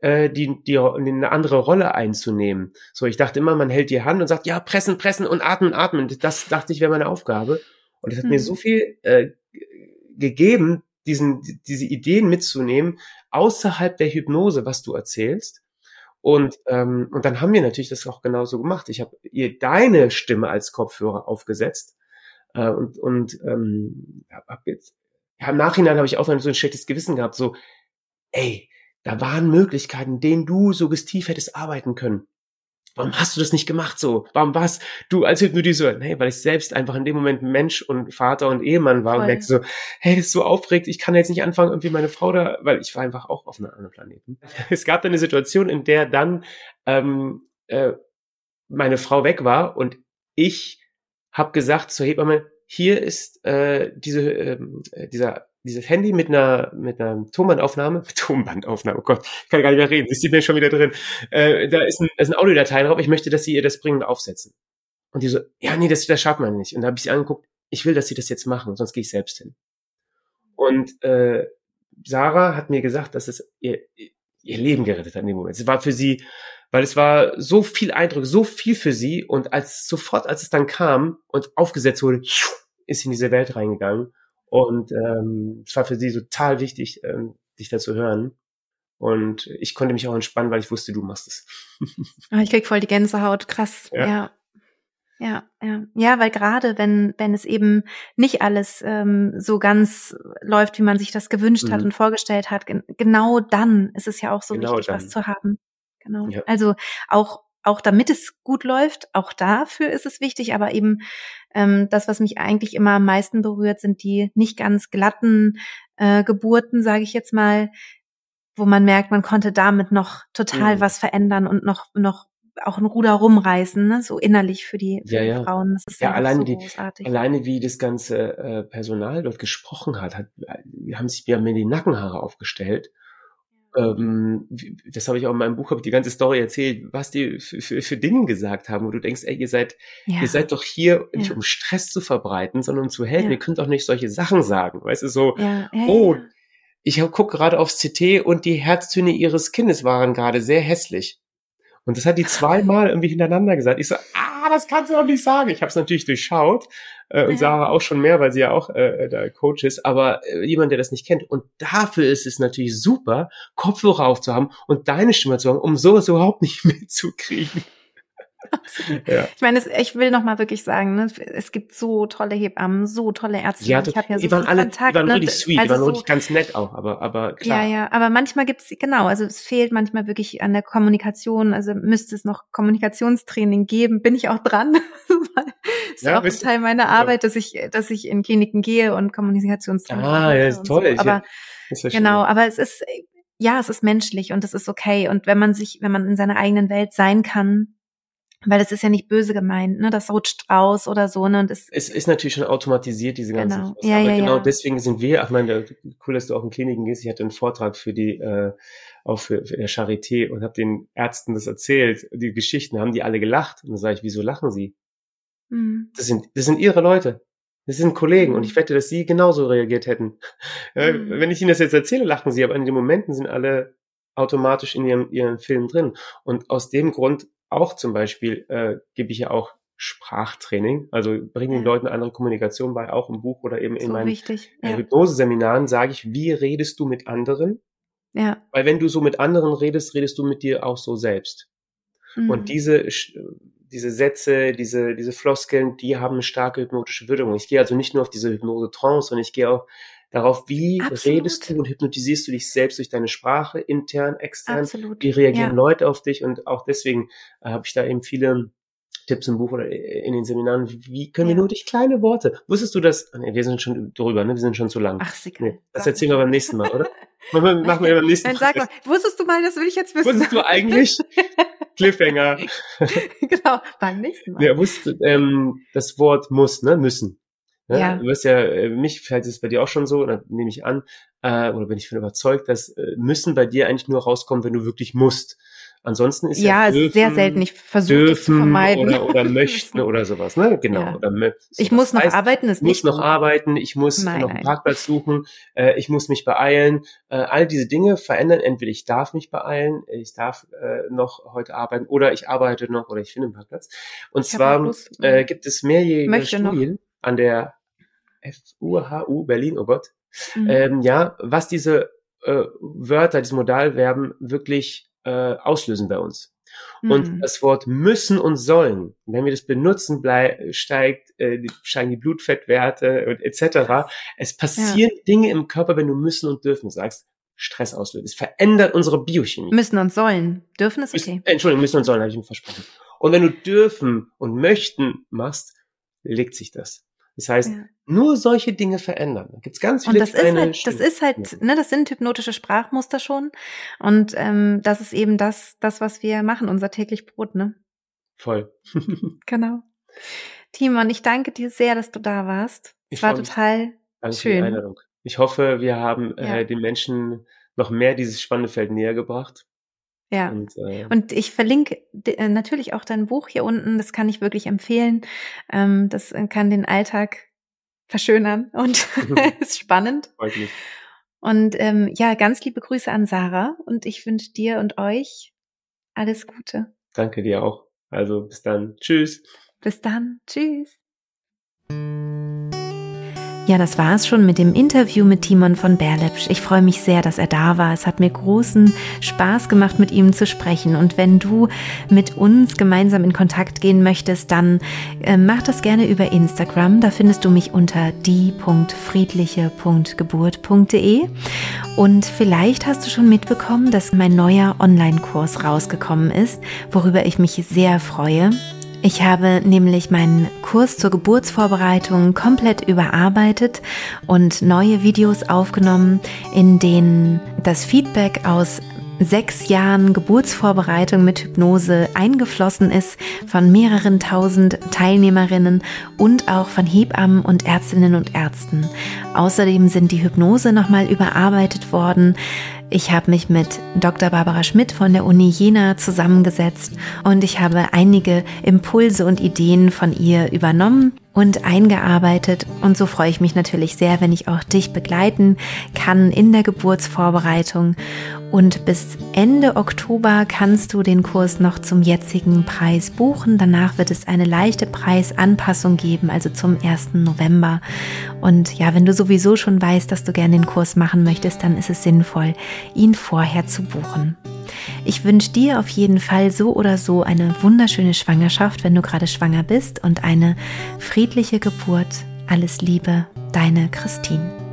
äh, die, die eine andere Rolle einzunehmen. So, ich dachte immer, man hält die Hand und sagt, ja, pressen, pressen und atmen, atmen. Das dachte ich wäre meine Aufgabe. Und es hat Mhm. mir so viel äh, gegeben, diesen, diese Ideen mitzunehmen, außerhalb der Hypnose, was du erzählst. Und, ähm, und dann haben wir natürlich das auch genauso gemacht. Ich habe ihr deine Stimme als Kopfhörer aufgesetzt äh, und, und ähm, hab jetzt, ja, im Nachhinein habe ich auch so ein schlechtes Gewissen gehabt, so, ey, da waren Möglichkeiten, denen du suggestiv hättest arbeiten können. Warum hast du das nicht gemacht so? Warum warst du als Hypnotiseur? Nee, weil ich selbst einfach in dem Moment Mensch und Vater und Ehemann war Voll. und merkte so, hey, das ist so aufregend, ich kann jetzt nicht anfangen, irgendwie meine Frau da, weil ich war einfach auch auf einem anderen Planeten. Es gab dann eine Situation, in der dann ähm, äh, meine Frau weg war und ich habe gesagt zur Hebamme, hier ist äh, diese, ähm, äh, dieser, dieses Handy mit einer, mit einer Tonbandaufnahme, Tonbandaufnahme, oh Gott, ich kann gar nicht mehr reden, sie sieht mir schon wieder drin. Äh, da ist ein, ist ein Audiodatei drauf, ich möchte, dass sie ihr das bringen und aufsetzen. Und die so, ja, nee, das, das schafft man nicht. Und da habe ich sie angeguckt, ich will, dass sie das jetzt machen, sonst gehe ich selbst hin. Und äh, Sarah hat mir gesagt, dass es ihr, ihr Leben gerettet hat in dem Moment. Es war für sie, weil es war so viel Eindruck, so viel für sie und als sofort, als es dann kam und aufgesetzt wurde, ist sie in diese Welt reingegangen und ähm, es war für sie total wichtig, ähm, dich da zu hören und ich konnte mich auch entspannen, weil ich wusste, du machst es. Ah, ich krieg voll die Gänsehaut krass Ja. ja ja ja ja weil gerade wenn wenn es eben nicht alles ähm, so ganz läuft wie man sich das gewünscht hat Mhm. und vorgestellt hat gen genau dann ist es ja auch so Genau wichtig was dann. zu haben genau Ja. also auch auch damit es gut läuft auch dafür ist es wichtig aber eben ähm, das was mich eigentlich immer am meisten berührt sind die nicht ganz glatten äh, Geburten sage ich jetzt mal wo man merkt man konnte damit noch total Mhm. was verändern und noch noch auch ein Ruder rumreißen, ne? so innerlich für die, für Ja, die ja. Frauen. Das ist Ja, einfach alleine so die- großartig. Alleine wie das ganze äh, Personal dort gesprochen hat, hat die haben sich mir die Nackenhaare aufgestellt. Ähm, das habe ich auch in meinem Buch, habe ich die ganze Story erzählt, was die für, für, für Dinge gesagt haben, wo du denkst, ey, ihr seid, ja. ihr seid doch hier nicht Ja. um Stress zu verbreiten, sondern um zu helfen. Ja. Ihr könnt doch nicht solche Sachen sagen, weißt du, so, oh, ich gucke gerade aufs CT und die Herztöne ihres Kindes waren gerade sehr hässlich. Und das hat die zweimal irgendwie hintereinander gesagt. Ich so, ah, das kannst du doch nicht sagen. Ich habe es natürlich durchschaut äh, und Ja. Sarah auch schon mehr, weil sie ja auch äh, der Coach ist. Aber äh, jemand, der das nicht kennt. Und dafür ist es natürlich super, Kopfhörer aufzuhaben und deine Stimme zu haben, um sowas überhaupt nicht mitzukriegen. Ja. Ich meine, es, ich will noch mal wirklich sagen, ne, es gibt so tolle Hebammen, so tolle Ärzte. Ja, ich habe ja so die waren alle, Kontakt. die waren ne, richtig sweet, also die waren so, richtig ganz nett auch, aber, aber klar. Ja, ja, aber manchmal gibt's genau, also es fehlt manchmal wirklich an der Kommunikation, also müsste es noch Kommunikationstraining geben, bin ich auch dran. ist Ja, auch du- Teil meiner Arbeit, dass ich, dass ich in Kliniken gehe und Kommunikationstraining Ah, ja, ist toll. So. Aber Ist ja genau, aber es ist, ja, es ist menschlich und es ist okay. Und wenn man sich, wenn man in seiner eigenen Welt sein kann, Weil es ist ja nicht böse gemeint, ne? Das rutscht raus oder so, ne? Und es, es ist natürlich schon automatisiert, diese ganzen Genau. Flossen. Ja, Aber ja, genau ja. deswegen sind wir, ach meine, cool, dass du auch in Kliniken gehst. Ich hatte einen Vortrag für die, äh, auch für, für der Charité und habe den Ärzten das erzählt, die Geschichten, haben die alle gelacht. Und dann sage ich, wieso lachen sie? Hm. Das sind, das sind ihre Leute. Das sind Kollegen und Mhm. ich wette, dass sie genauso reagiert hätten. Äh, Mhm. Wenn ich ihnen das jetzt erzähle, lachen sie, aber in den Momenten sind alle automatisch in ihrem, ihren Film drin. Und aus dem Grund auch zum Beispiel äh, gebe ich ja auch Sprachtraining, also bringe den. Leuten andere Kommunikation bei, auch im Buch oder eben in so meinen wichtig. äh, Ja. Hypnoseseminaren sage ich, wie redest du mit anderen? ja. Weil wenn du so mit anderen redest, redest du mit dir auch so selbst. Mhm. Und diese, diese Sätze, diese, diese Floskeln, die haben eine starke hypnotische Wirkung. Ich gehe also nicht nur auf diese Hypnose-Trance, sondern ich gehe auch darauf, wie Absolut. redest du und hypnotisierst du dich selbst durch deine Sprache, intern, extern. Absolut. Wie reagieren Ja. Leute auf dich? Und auch deswegen äh, habe ich da eben viele Tipps im Buch oder in den Seminaren. Wie können wir nur durch kleine Worte? Wusstest du das? Ah, Nee, wir sind schon drüber, ne? Wir sind schon zu lang. Ach, egal. Nee, das erzählen wir mal. beim nächsten Mal, oder? Machen wir, machen wir beim nächsten Dann sag mal, wusstest du mal, das will ich jetzt wissen. Wusstest du eigentlich? Cliffhanger. genau, beim nächsten Mal. Ja, wusste, ähm, das Wort muss, ne, müssen. Ne? Ja. Du wirst ja, äh, mich, vielleicht ist es bei dir auch schon so, oder nehme ich an, äh, oder bin ich von überzeugt, dass äh, müssen bei dir eigentlich nur rauskommen, wenn du wirklich musst. Ansonsten ist ja, ja, es ist sehr dürfen, selten. Ich versuche es zu dürfen vermeiden. oder, oder möchten oder sowas, ne? Genau. Ja. Oder mö- ich muss noch heißt, arbeiten, ist ich muss noch gut. arbeiten, ich muss Nein, noch einen nein. Parkplatz suchen, äh, ich muss mich beeilen. Äh, all diese Dinge verändern entweder ich darf mich beeilen, ich darf äh, noch heute arbeiten oder ich arbeite noch oder ich finde einen Parkplatz. Und Ich zwar Lust. äh, gibt es mehrjährige Möchte noch. Studien an der FUHU Berlin, oh Gott, Mhm. ähm, ja, was diese äh, Wörter, diese Modalverben wirklich äh, auslösen bei uns. Und Mhm. das Wort müssen und sollen, wenn wir das benutzen, blei steigt, äh, die- steigen die Blutfettwerte und etc. Es passieren Dinge im Körper, wenn du müssen und dürfen sagst, Stress auslöst. Es verändert unsere Biochemie. müssen und sollen. Dürfen ist Müssen- okay. äh, Entschuldigung, müssen und sollen, habe ich mir versprochen. Und wenn du dürfen und möchten machst, legt sich das. Das heißt, Ja. nur solche Dinge verändern. Da gibt's ganz Und viele das ist kleine halt, das Stimmen. ist halt, ne, das sind hypnotische Sprachmuster schon. Und ähm, das ist eben das, das, was wir machen, unser täglich Brot, ne? Voll. Genau. Timon, ich danke dir sehr, dass du da warst. Ich Es war freu mich. total Danke für die schön. Einladung. Ich hoffe, wir haben Ja. äh, den Menschen noch mehr dieses spannende Feld näher gebracht. Ja. Und, äh, Und ich verlinke äh, natürlich auch dein Buch hier unten. Das kann ich wirklich empfehlen. Ähm, das äh, kann den Alltag verschönern und ist spannend. freut mich. Und ähm, ja, ganz liebe Grüße an Sarah und ich wünsche dir und euch alles Gute. Danke dir auch. Also bis dann. Tschüss. Bis dann. Tschüss. Ja, das war es schon mit dem Interview mit Timon von Berlepsch. Ich freue mich sehr, dass er da war. Es hat mir großen Spaß gemacht, mit ihm zu sprechen. Und wenn du mit uns gemeinsam in Kontakt gehen möchtest, dann äh, mach das gerne über Instagram. Da findest du mich unter die.friedliche.geburt.de. Und vielleicht hast du schon mitbekommen, dass mein neuer Online-Kurs rausgekommen ist, worüber ich mich sehr freue. Ich habe nämlich meinen Kurs zur Geburtsvorbereitung komplett überarbeitet und neue Videos aufgenommen, in denen das Feedback aus sechs Jahren Geburtsvorbereitung mit Hypnose eingeflossen ist von mehreren tausend Teilnehmerinnen und auch von Hebammen und Ärztinnen und Ärzten. Außerdem sind die Hypnose nochmal überarbeitet worden. Ich habe mich mit Dr. Barbara Schmidt von der Uni Jena zusammengesetzt und ich habe einige Impulse und Ideen von ihr übernommen und eingearbeitet. Und so freue ich mich natürlich sehr, wenn ich auch dich begleiten kann in der Geburtsvorbereitung. Und bis Ende Oktober kannst du den Kurs noch zum jetzigen Preis buchen. Danach wird es eine leichte Preisanpassung geben, also zum 1. November. Und ja, wenn du sowieso schon weißt, dass du gerne den Kurs machen möchtest, dann ist es sinnvoll, ihn vorher zu buchen. Ich wünsche dir auf jeden Fall so oder so eine wunderschöne Schwangerschaft, wenn du gerade schwanger bist und eine friedliche Geburt. Alles Liebe, deine Christine.